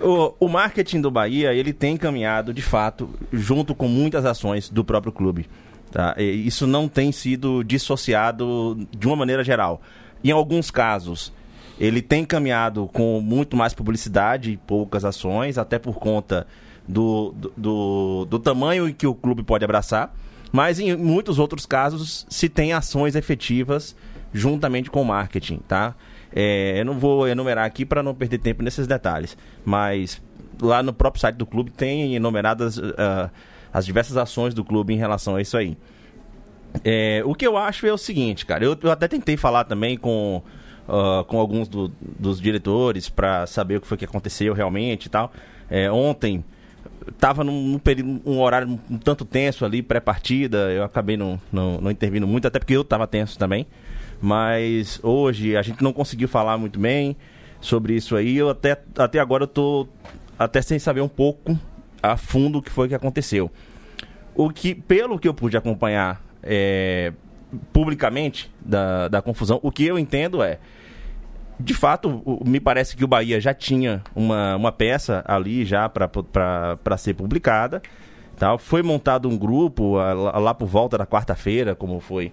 O, o marketing do Bahia, ele tem caminhado, de fato, junto com muitas ações do próprio clube. Tá? Isso não tem sido dissociado de uma maneira geral. Em alguns casos, ele tem caminhado com muito mais publicidade e poucas ações, até por conta do, do, do, do tamanho em que o clube pode abraçar. Mas em muitos outros casos, se tem ações efetivas juntamente com o marketing, tá? É, eu não vou enumerar aqui para não perder tempo nesses detalhes, mas lá no próprio site do clube tem enumeradas ah, as diversas ações do clube em relação a isso aí. É, o que eu acho é o seguinte, cara. Eu, eu até tentei falar também com, ah, com alguns do- dos diretores para saber o que foi que aconteceu realmente e tal. É, ontem tava num, num período, um horário um tanto tenso ali, pré-partida. Eu acabei não, não, não intervindo muito, até porque eu tava tenso também. Mas hoje a gente não conseguiu falar muito bem sobre isso aí. Eu até, até agora eu tô até sem saber um pouco a fundo o que foi que aconteceu. O que, pelo que eu pude acompanhar é, publicamente da, da confusão, o que eu entendo é de fato, me parece que o Bahia já tinha uma, uma peça ali já para ser publicada. Tal. Foi montado um grupo lá, lá por volta da quarta-feira, como foi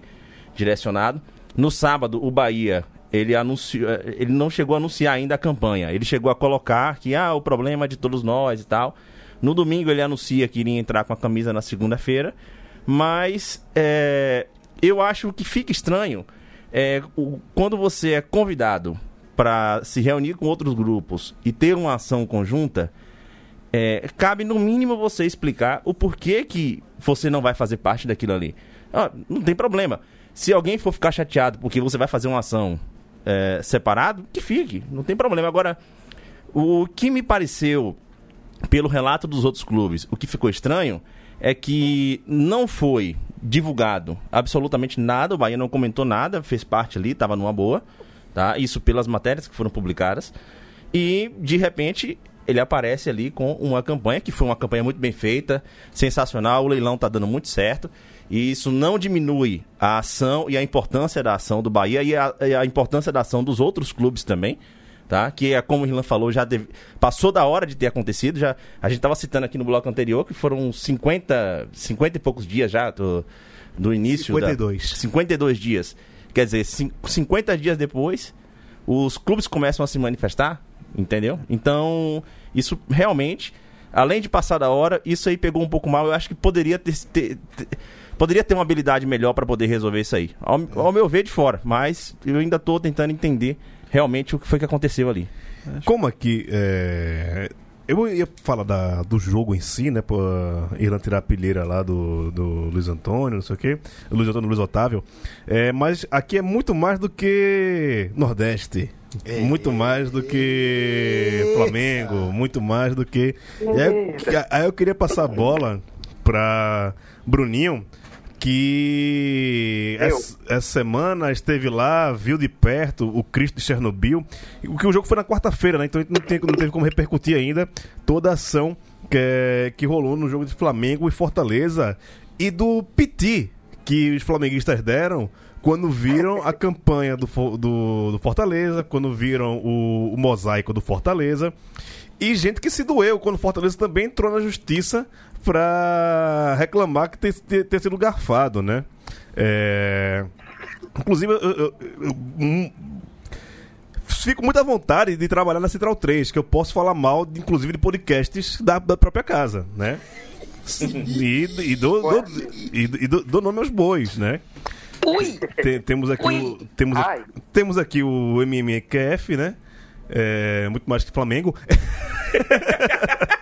direcionado. No sábado, o Bahia ele anunciou, eh, ele não chegou a anunciar ainda a campanha. Ele chegou a colocar que ah, o problema é de todos nós e tal. No domingo ele anuncia que iria entrar com a camisa na segunda-feira, mas é, eu acho que fica estranho é, o- quando você é convidado para se reunir com outros grupos e ter uma ação conjunta, é, cabe no mínimo você explicar o porquê que você não vai fazer parte daquilo ali. Ah, não tem problema. Se alguém for ficar chateado porque você vai fazer uma ação é, separado, que fique, não tem problema. Agora, o que me pareceu, pelo relato dos outros clubes, o que ficou estranho é que não foi divulgado absolutamente nada, o Bahia não comentou nada, fez parte ali, estava numa boa, tá? Isso pelas matérias que foram publicadas. E, de repente, ele aparece ali com uma campanha que foi uma campanha muito bem feita, sensacional, o leilão tá dando muito certo. E isso não diminui a ação e a importância da ação do Bahia e a, e a importância da ação dos outros clubes também tá? Que é como o Rilan falou, já deve- passou da hora de ter acontecido. Já a gente estava citando aqui no bloco anterior que foram 50, 50 e poucos dias já do, do início. da- 52. 52 dias. Quer dizer, cin- 50 dias depois, os clubes começam a se manifestar, entendeu? Então, isso realmente, além de passar da hora, isso aí pegou um pouco mal. Eu acho que poderia ter, ter- ter- poderia ter uma habilidade melhor para poder resolver isso aí. Ao, ao meu ver, de fora, mas eu ainda estou tentando entender realmente o que foi que aconteceu ali. Como aqui. É... Eu ia falar da, do jogo em si, né? Pô, Irã tirar a pilheira lá do, do Luiz Antônio, não sei o quê. Luiz Antônio Luiz Otávio. É, mas aqui é muito mais do que Nordeste. Muito mais do que Flamengo. Muito mais do que. E aí, eu- aí eu queria passar a bola pra Bruninho. Que essa, essa semana esteve lá, viu de perto o Cristo de Chernobyl. O que o jogo foi na quarta-feira, né? Então não, tem, não teve como repercutir ainda toda a ação que, que rolou no jogo de Flamengo e Fortaleza. E do piti que os flamenguistas deram quando viram a campanha do, do, do Fortaleza, quando viram o, o mosaico do Fortaleza. E gente que se doeu quando o Fortaleza também entrou na justiça pra reclamar que ter, ter, ter sido garfado, né? É... Inclusive, eu, eu- eu- um- fico muito à vontade de trabalhar na Central 3, que eu posso falar mal, de- inclusive, de podcasts da, da própria casa, né? E, e, dou, dou- e, e dou- dou nome aos bois, né? Ui! Tem- temos aqui o, temos, Ai. temos aqui o MMQF, né? É, muito mais que Flamengo.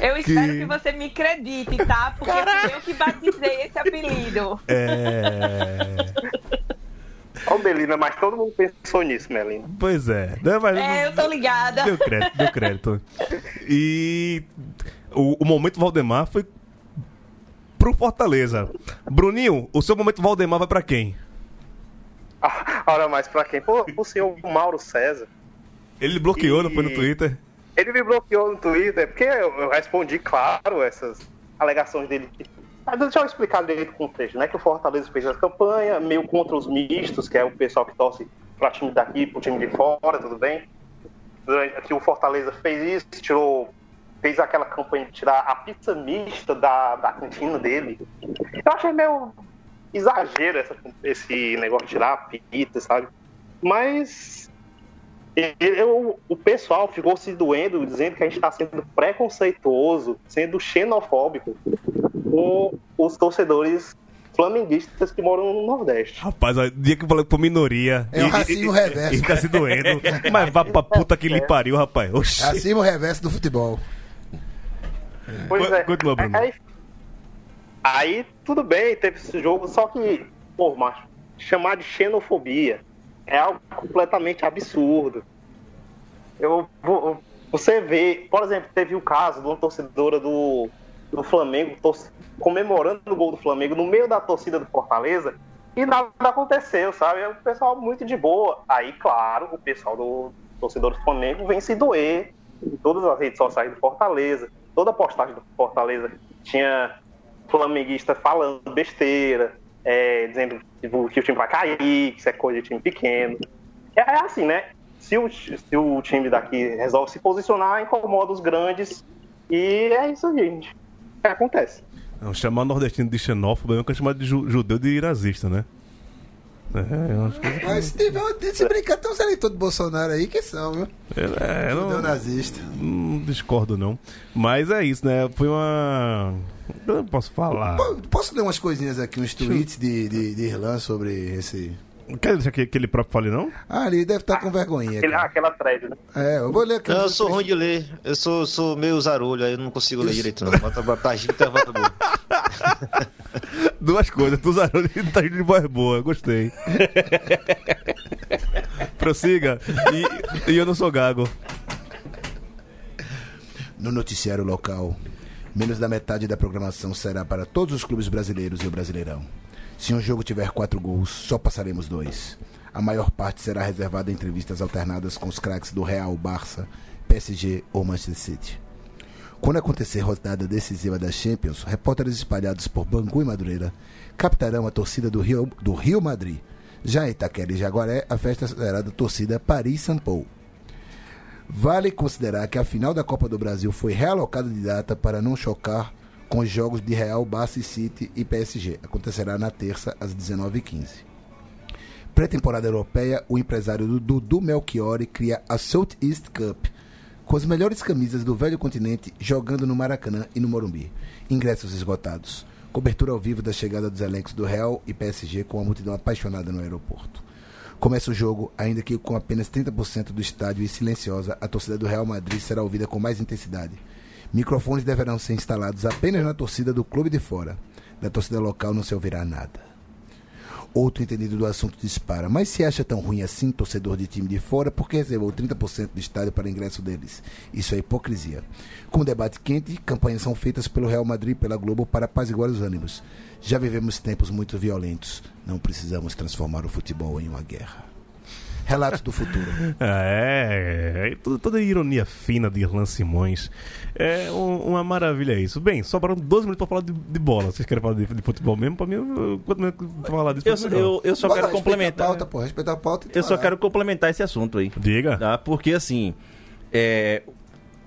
Eu espero Que- que você me acredite, tá? Porque fui eu que batizei esse apelido. É, Ô, Belina, mas todo mundo pensou nisso, Melina. pois é. Né, mas- É, eu tô ligada. Deu crédito, deu crédito. E o, o momento Valdemar foi pro Fortaleza. Bruninho, o seu momento Valdemar vai pra quem? Ora mais pra quem? Pô, o senhor Mauro César. Ele bloqueou, não foi no E- Twitter? Ele me bloqueou no Twitter porque eu, respondi, claro, essas alegações dele. Mas deixa eu explicar direito o contexto, né? Que o Fortaleza fez essa campanha meio contra os mistos, que é o pessoal que torce pra time daqui, pro time de fora, tudo bem? Que o Fortaleza fez isso, tirou, fez aquela campanha de tirar a pizza mista da, da cantina dele. Eu achei meio exagero essa- esse negócio de tirar a pizza, sabe? Mas eu- o pessoal ficou se doendo, dizendo que a gente está sendo preconceituoso, sendo xenofóbico com os torcedores flamenguistas que moram no Nordeste. Rapaz, o dia que eu falei pra minoria. É o racismo reverso. E fica se doendo. Mas vá pra puta que lhe pariu, rapaz. Oxi. Acima o reverso do futebol. Pois é. continua, Bruno. Aí, aí, tudo bem, teve esse jogo, só que, pô, macho, chamar de xenofobia é algo completamente absurdo. Eu, você vê, por exemplo, teve o caso de uma torcedora do, do Flamengo comemorando o gol do Flamengo no meio da torcida do Fortaleza e nada aconteceu, sabe? É o pessoal muito de boa. Aí, claro, o pessoal do torcedor do Flamengo vem se doer em todas as redes sociais do Fortaleza. Toda postagem do Fortaleza tinha flamenguista falando besteira, é, dizendo que o time vai cair, que isso é coisa de time pequeno. É, é assim, né? Se o, se o time daqui resolve se posicionar, incomoda os grandes. E é isso gente. É, acontece. Não, chamar nordestino de xenófobo é mesmo que chamar de ju- judeu de irazista, né? É, eu acho que. Mas se, tiver, se brincar, tem uns eleitores do Bolsonaro aí que são, viu? É, Judeu não, nazista. não discordo, não. Mas é isso, né? Foi uma. Eu não posso falar. Posso ler umas coisinhas aqui, uns tweets de, de, de Irlan sobre esse. Quer deixar que, que ele próprio fale, não? Ah, ele deve estar com vergonhinha. Aquele- cara. aquela thread, né? É, eu vou ler aqui. Não, eu sou ruim de ler. Eu sou, sou meio zarolho, aí eu não consigo ler Isso. direito, não. Bota pra Gita e Evandro Boa. Duas coisas, tu zarou e tá de voz boa, gostei. Prossiga. E, e eu não sou gago. No noticiário local, menos da metade da programação será para todos os clubes brasileiros e o Brasileirão. Se um jogo tiver quatro gols, só passaremos dois. A maior parte será reservada a entrevistas alternadas com os craques do Real, Barça, PSG ou Manchester City. Quando acontecer rodada decisiva da Champions, repórteres espalhados por Bangu e Madureira captarão a torcida do Rio, do Rio Madrid. Já em Itaquera e Jaguaré, a festa será da torcida Paris-Saint-Paul. Vale considerar que a final da Copa do Brasil foi realocada de data para não chocar com os jogos de Real, Barça e City e PSG. Acontecerá na terça, às 19h15. Pré-temporada europeia, o empresário Dudu Melchiori cria a Southeast Cup, com as melhores camisas do velho continente jogando no Maracanã e no Morumbi. Ingressos esgotados. Cobertura ao vivo da chegada dos elencos do Real e PSG com a multidão apaixonada no aeroporto. Começa o jogo, ainda que com apenas 30% do estádio e silenciosa, a torcida do Real Madrid será ouvida com mais intensidade. Microfones deverão ser instalados apenas na torcida do clube de fora. Da torcida local não se ouvirá nada. Outro entendido do assunto dispara. Mas se acha tão ruim assim, torcedor de time de fora, por que reservou 30% do estádio para ingresso deles? Isso é hipocrisia. Com debate quente, campanhas são feitas pelo Real Madrid e pela Globo para apaziguar os ânimos. Já vivemos tempos muito violentos. Não precisamos transformar o futebol em uma guerra. Relatos do futuro. É, é, toda, toda a ironia fina de Irlan Simões. É um- uma maravilha isso. Bem, sobraram 12 minutos pra falar de, de bola. Vocês querem falar de, de futebol mesmo? Pra mim, eu- quanto menos falar disso, Eu, melhor. eu, eu só Bora, quero respeita complementar. A pauta, pô, respeita a pauta e Eu só quero complementar esse assunto aí. Diga. Tá? Porque, assim, é,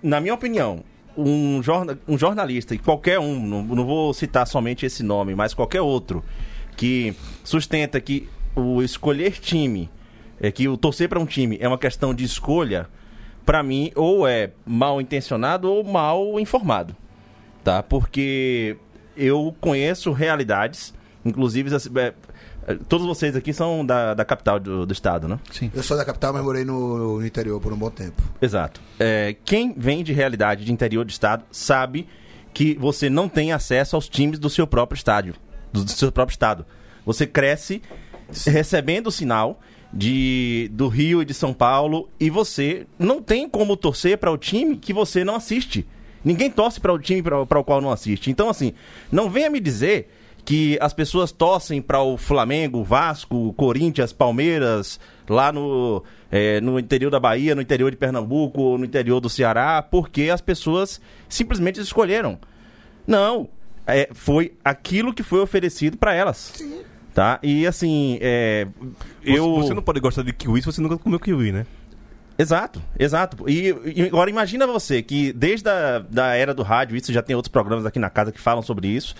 na minha opinião, um, jorna- um jornalista, e qualquer um, não, não vou citar somente esse nome, mas qualquer outro, que sustenta que o escolher time, é que o torcer para um time é uma questão de escolha, pra mim, ou é mal intencionado ou mal informado. Tá? Porque eu conheço realidades Inclusive, é, todos vocês aqui são da, da capital do, do estado, né? Sim. Eu sou da capital, mas morei no, no interior por um bom tempo. Exato. É, quem vem de realidade de interior de estado sabe que você não tem acesso aos times do seu próprio estádio, do, do seu próprio estado. Você cresce recebendo o sinal de, do Rio e de São Paulo e você não tem como torcer para o time que você não assiste. Ninguém torce para o time para o qual não assiste. Então, assim, não venha me dizer que as pessoas torcem para o Flamengo, Vasco, Corinthians, Palmeiras, lá no, é, no interior da Bahia, no interior de Pernambuco, ou no interior do Ceará, porque as pessoas simplesmente escolheram. Não, é, foi aquilo que foi oferecido para elas. Tá? E assim, é, eu. Você não pode gostar de kiwi se você nunca comeu kiwi, né? Exato, exato. E, e agora imagina você que desde a da era do rádio, isso já tem outros programas aqui na casa que falam sobre isso.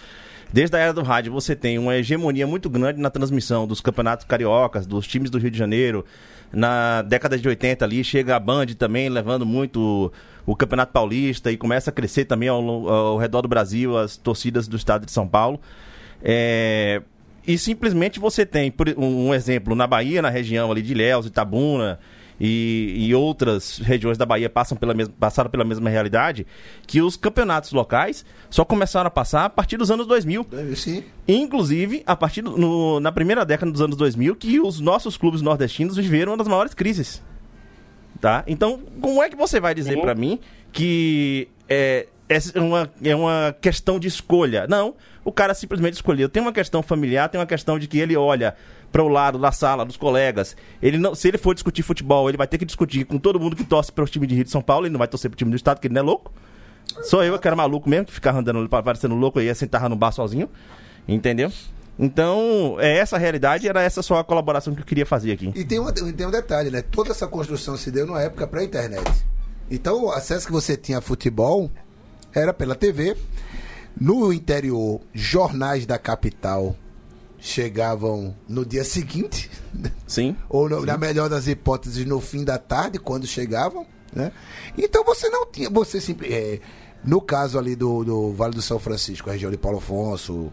Desde a era do rádio, você tem uma hegemonia muito grande na transmissão dos campeonatos cariocas, dos times do Rio de Janeiro. Na década de 80 ali, chega a Band também, levando muito o, Campeonato Paulista e começa a crescer também ao, ao redor do Brasil as torcidas do estado de São Paulo. É, e simplesmente você tem, um, exemplo, na Bahia, na região ali de Ilhéus, Itabuna e, e outras regiões da Bahia passam pela mes- passaram pela mesma realidade, que os campeonatos locais só começaram a passar a partir dos anos 2000. Sim. Inclusive, a partir do, no- na primeira década dos anos 2000, que os nossos clubes nordestinos viveram uma das maiores crises. Tá? Então, como é que você vai dizer pra mim que é, é, uma, é uma questão de escolha? Não, o cara simplesmente escolheu. Tem uma questão familiar, tem uma questão de que ele olha para o lado da sala dos colegas. Ele não, se ele for discutir futebol, ele vai ter que discutir com todo mundo que torce para o time de Rio de São Paulo, ele não vai torcer pro time do estado, porque ele não é louco. Sou eu que era maluco mesmo, que ficava andando, parecendo louco e ia sentar no bar sozinho. Entendeu? Então, é essa a realidade, era essa só a colaboração que eu queria fazer aqui. E tem um, tem um detalhe, né? Toda essa construção se deu numa época pré-internet. Então o acesso que você tinha a futebol era pela TV. No interior, jornais da capital chegavam no dia seguinte, Sim. ou no- na melhor das hipóteses, no fim da tarde, quando chegavam, né? Então você não tinha, você sempre, é, no caso ali do, do Vale do São Francisco, a região de Paulo Afonso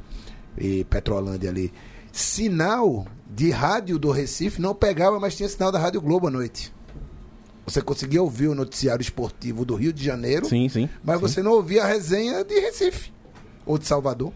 e Petrolândia ali, sinal de rádio do Recife não pegava, mas tinha sinal da Rádio Globo à noite. Você conseguia ouvir o noticiário esportivo do Rio de Janeiro, Sim, sim. mas você não ouvia a resenha de Recife ou de Salvador.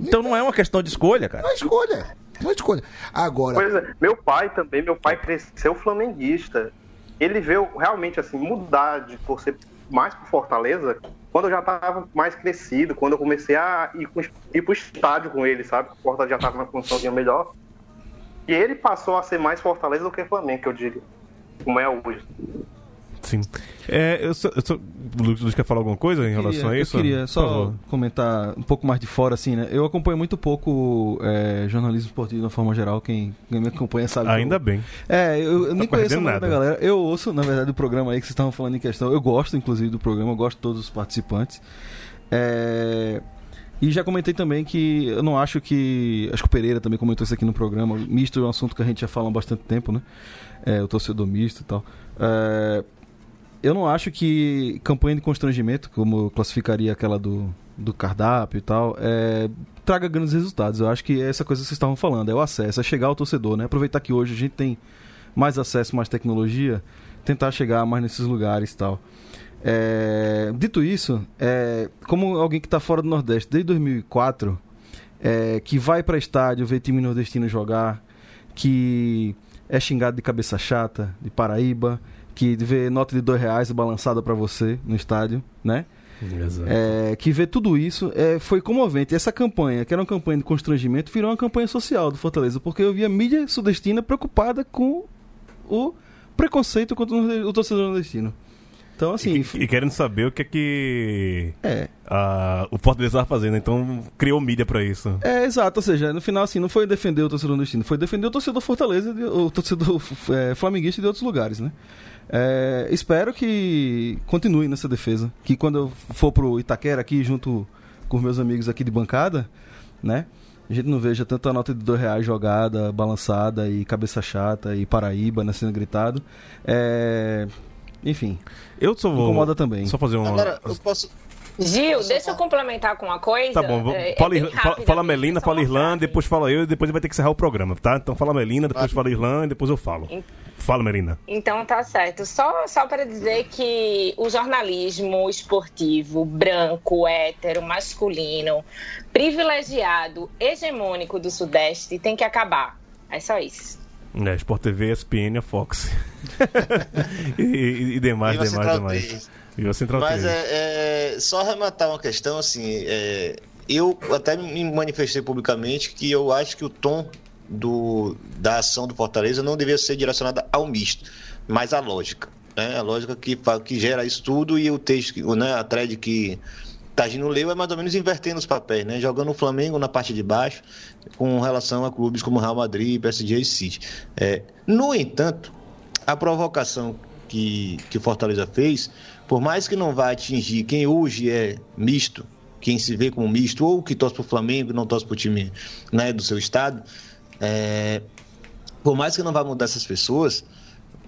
Então não é uma questão de escolha, cara. Não é escolha. Não é escolha. Agora, Pois é, meu pai também, meu pai cresceu flamenguista. Ele veio realmente assim mudar de torcer mais pro Fortaleza quando eu já tava mais crescido, quando eu comecei a ir, com, ir pro estádio com ele, sabe? O Fortaleza já tava numa condiçãozinha melhor. E ele passou a ser mais Fortaleza do que Flamengo, que eu digo. Como é hoje. Sim. É, eu só, eu só- Lucas quer falar alguma coisa em relação a isso? Eu queria só comentar um pouco mais de fora, assim, né? Eu acompanho muito pouco é, jornalismo esportivo de uma forma geral. Quem, quem me acompanha sabe. Ainda eu, bem. É, eu, eu nem conheço da nada. galera. Eu ouço, na verdade, o programa aí que vocês estavam falando em questão. Eu gosto, inclusive, do programa, eu gosto de todos os participantes. É, E já comentei também que eu não acho que. Acho que o Pereira também comentou isso aqui no programa. Misto é um assunto que a gente já fala há bastante tempo, né? É, o torcedor misto e tal. É, eu não acho que campanha de constrangimento, como classificaria aquela do, do cardápio e tal, é, traga grandes resultados. Eu acho que é essa coisa que vocês estavam falando, é o acesso, é chegar ao torcedor, né? Aproveitar que hoje a gente tem mais acesso, mais tecnologia, tentar chegar mais nesses lugares e tal. É, dito isso, é, como alguém que está fora do Nordeste desde 2004, é, que vai para estádio ver time nordestino jogar, que é xingado de cabeça chata, de Paraíba, que vê nota de dois reais balançada para você no estádio, né? Exato. É, que vê tudo isso é, foi comovente. E essa campanha, que era uma campanha de constrangimento, virou uma campanha social do Fortaleza, porque eu vi a mídia sudestina preocupada com o preconceito contra o torcedor nordestino. Então, assim. E, e querendo saber o que é que É. a- o Fortaleza estava fazendo, então criou mídia pra isso. É, exato, ou seja, no final, assim, não foi defender o torcedor nordestino, foi defender o torcedor Fortaleza, o torcedor é, flamenguista de outros lugares, né? É, espero que continue nessa defesa, que quando eu for pro Itaquera aqui, junto com meus amigos aqui de bancada, né? A gente não veja tanta nota de dois reais jogada, balançada e cabeça chata e Paraíba né, sendo gritado. É, enfim. Eu só vou. Incomoda também. Só fazer um. Agora, eu posso. Gil, deixa eu complementar com uma coisa. Tá bom, É, é fala, Irla- fala, fala Melina, fala Irlanda, depois fala eu e depois vai ter que encerrar o programa, tá? Então fala Melina, depois fala Irlanda e depois eu falo. Fala, Melina. Então tá certo. Só, só para dizer que o jornalismo esportivo branco, hétero, masculino, privilegiado, hegemônico do Sudeste tem que acabar. É só isso. É, Sport TV, ESPN, a Fox. e, e- e demais, Viva demais, demais. 3. Viva Central Mas 3. é, é, só arrematar uma questão, assim, é, eu até me manifestei publicamente que eu acho que o tom do, da ação do Fortaleza não devia ser direcionada ao misto, mas à lógica. Né? A lógica que, que gera isso tudo e o texto, né, a thread que Tagino leu é mais ou menos invertendo os papéis, né? jogando o Flamengo na parte de baixo com relação a clubes como Real Madrid, PSG e City. É, no entanto, a provocação que, que Fortaleza fez, por mais que não vá atingir quem hoje é misto, quem se vê como misto, ou que torce para o Flamengo e não torce para o time né, do seu estado, é, por mais que não vá mudar essas pessoas,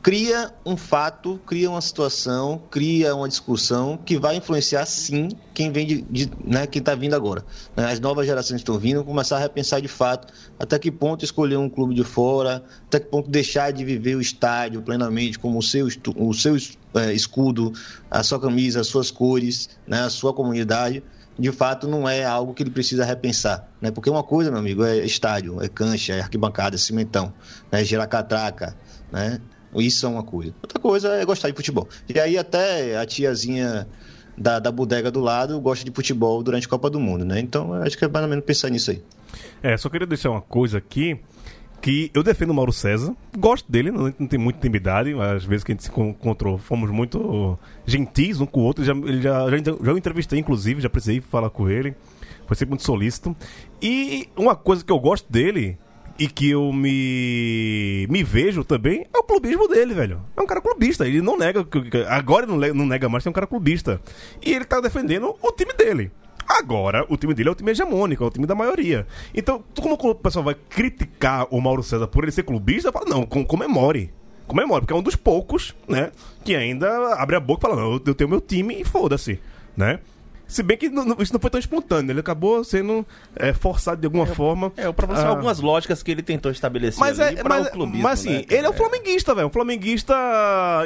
cria um fato, cria uma situação, cria uma discussão que vai influenciar sim quem vem de, de- né, quem está vindo agora. Né, As novas gerações que estão vindo começar a repensar de fato até que ponto escolher um clube de fora, até que ponto deixar de viver o estádio plenamente como o seu, o seu eh, escudo, a sua camisa, as suas cores, né, a sua comunidade. De fato, não é algo que ele precisa repensar, né? Porque uma coisa, meu amigo, é estádio, é cancha, é arquibancada, é cimentão, né? Gerar catraca, né? Isso é uma coisa. Outra coisa é gostar de futebol. E aí até a tiazinha da, da bodega do lado gosta de futebol durante a Copa do Mundo, né? Então acho que é mais ou menos pensar nisso aí. É, só queria deixar uma coisa aqui. Que eu defendo o Mauro César, gosto dele, não, não tem muita intimidade, às vezes que a gente se con- encontrou, fomos muito gentis um com o outro, já, ele já, já, já o entrevistei, inclusive, já precisei falar com ele, foi sempre muito solícito. E uma coisa que eu gosto dele, e que eu me, me vejo também, é o clubismo dele, velho. É um cara clubista, ele não nega, agora ele não, não nega mais, é um cara clubista. E ele tá defendendo o time dele. Agora, o time dele é o time hegemônico, é o time da maioria. Então, como o pessoal vai criticar o Mauro César por ele ser clubista, fala, não, com- comemore. Comemore, porque é um dos poucos, né, que ainda abre a boca e fala, não, eu tenho meu time e foda-se, né? Se bem que não- isso não foi tão espontâneo, ele acabou sendo é, forçado de alguma forma. É, o problema são a- algumas lógicas que ele tentou estabelecer mas ali é, mas, o clubismo, mas assim, né, ele é um flamenguista, velho. Um flamenguista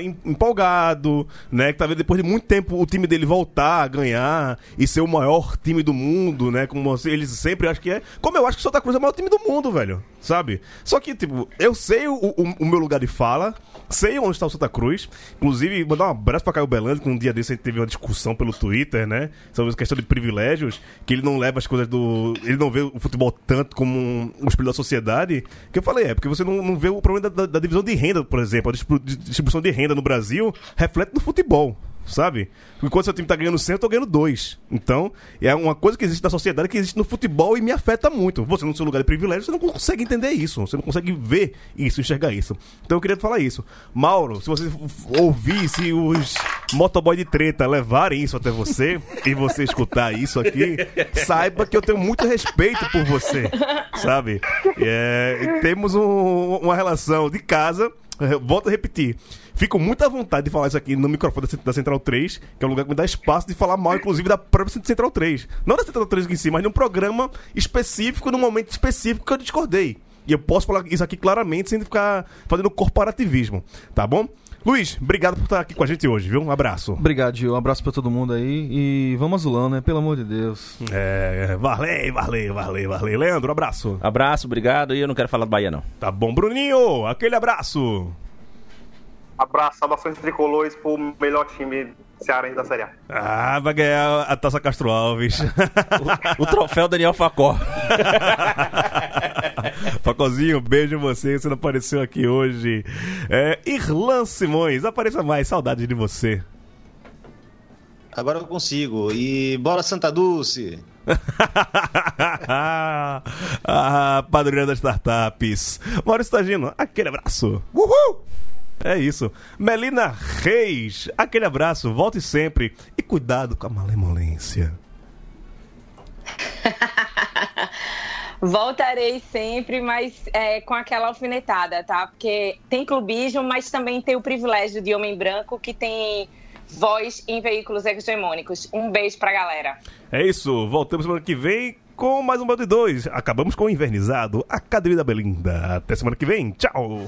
em- empolgado, né? Que tá vendo depois de muito tempo o time dele voltar a ganhar e ser o maior time do mundo, né? Como eles sempre acham que é. Como eu acho que o Santa Cruz é o maior time do mundo, velho. Sabe? Só que, tipo, eu sei o, o- o meu lugar de fala, sei onde está o Santa Cruz. Inclusive, mandar um abraço pra Caio Belando, que um dia desse a gente teve uma discussão pelo Twitter, né? Sobre essa questão de privilégios, que ele não leva as coisas do. Ele não vê o futebol tanto como um, um espelho da sociedade. Que eu falei, é, porque você não, não vê o problema da, da divisão de renda, por exemplo. A distribu- di- distribuição de renda no Brasil reflete no futebol. Sabe? Enquanto seu time tá ganhando 100, eu tô ganhando 2. Então, é uma coisa que existe na sociedade que existe no futebol e me afeta muito. Você, no seu lugar de privilégio, você não consegue entender isso. Você não consegue ver isso, enxergar isso. Então, eu queria falar isso. Mauro, se você ouvir, se os motoboy de treta levarem isso até você e você escutar isso aqui, saiba que eu tenho muito respeito por você. Sabe? É, temos um- uma relação de casa. eh, Volto a repetir. Fico muito à vontade de falar isso aqui no microfone da Cent- da Central 3, que é um lugar que me dá espaço de falar mal, inclusive, da própria Central 3. Não da Central 3 aqui em si, mas de um programa específico, num momento específico que eu discordei. E eu posso falar isso aqui claramente sem ficar fazendo corporativismo, tá bom? Luiz, obrigado por estar aqui com a gente hoje, viu? Um abraço. Obrigado, Gil. Um abraço pra todo mundo aí. E vamos azulão, né? Pelo amor de Deus. É, valeu, valeu, valeu, valeu. Leandro, um abraço. Abraço, obrigado. E eu não quero falar do Bahia, não. Tá bom, Bruninho, aquele abraço. Abraço, saudações tricolores pro melhor time cearense da Série A. Ah, vai ganhar a Taça Castro Alves. O troféu Daniel Facó. Facozinho, beijo em você, você não apareceu aqui hoje. É, Irlan Simões, apareça mais, saudade de você. Agora eu consigo. E bora Santa Dulce! ah, padrinha das startups. Maurício Tagino, aquele abraço. Uhul! É isso. Melina Reis, aquele abraço, volte sempre. E cuidado com a malemolência. Voltarei sempre, mas é, com aquela alfinetada, tá? Porque tem clubismo, mas também tem o privilégio de homem branco que tem voz em veículos hegemônicos. Um beijo pra galera. É isso, voltamos semana que vem com mais um Bando 2. Acabamos com o Invernizado, Academia da Belinda. Até semana que vem, tchau!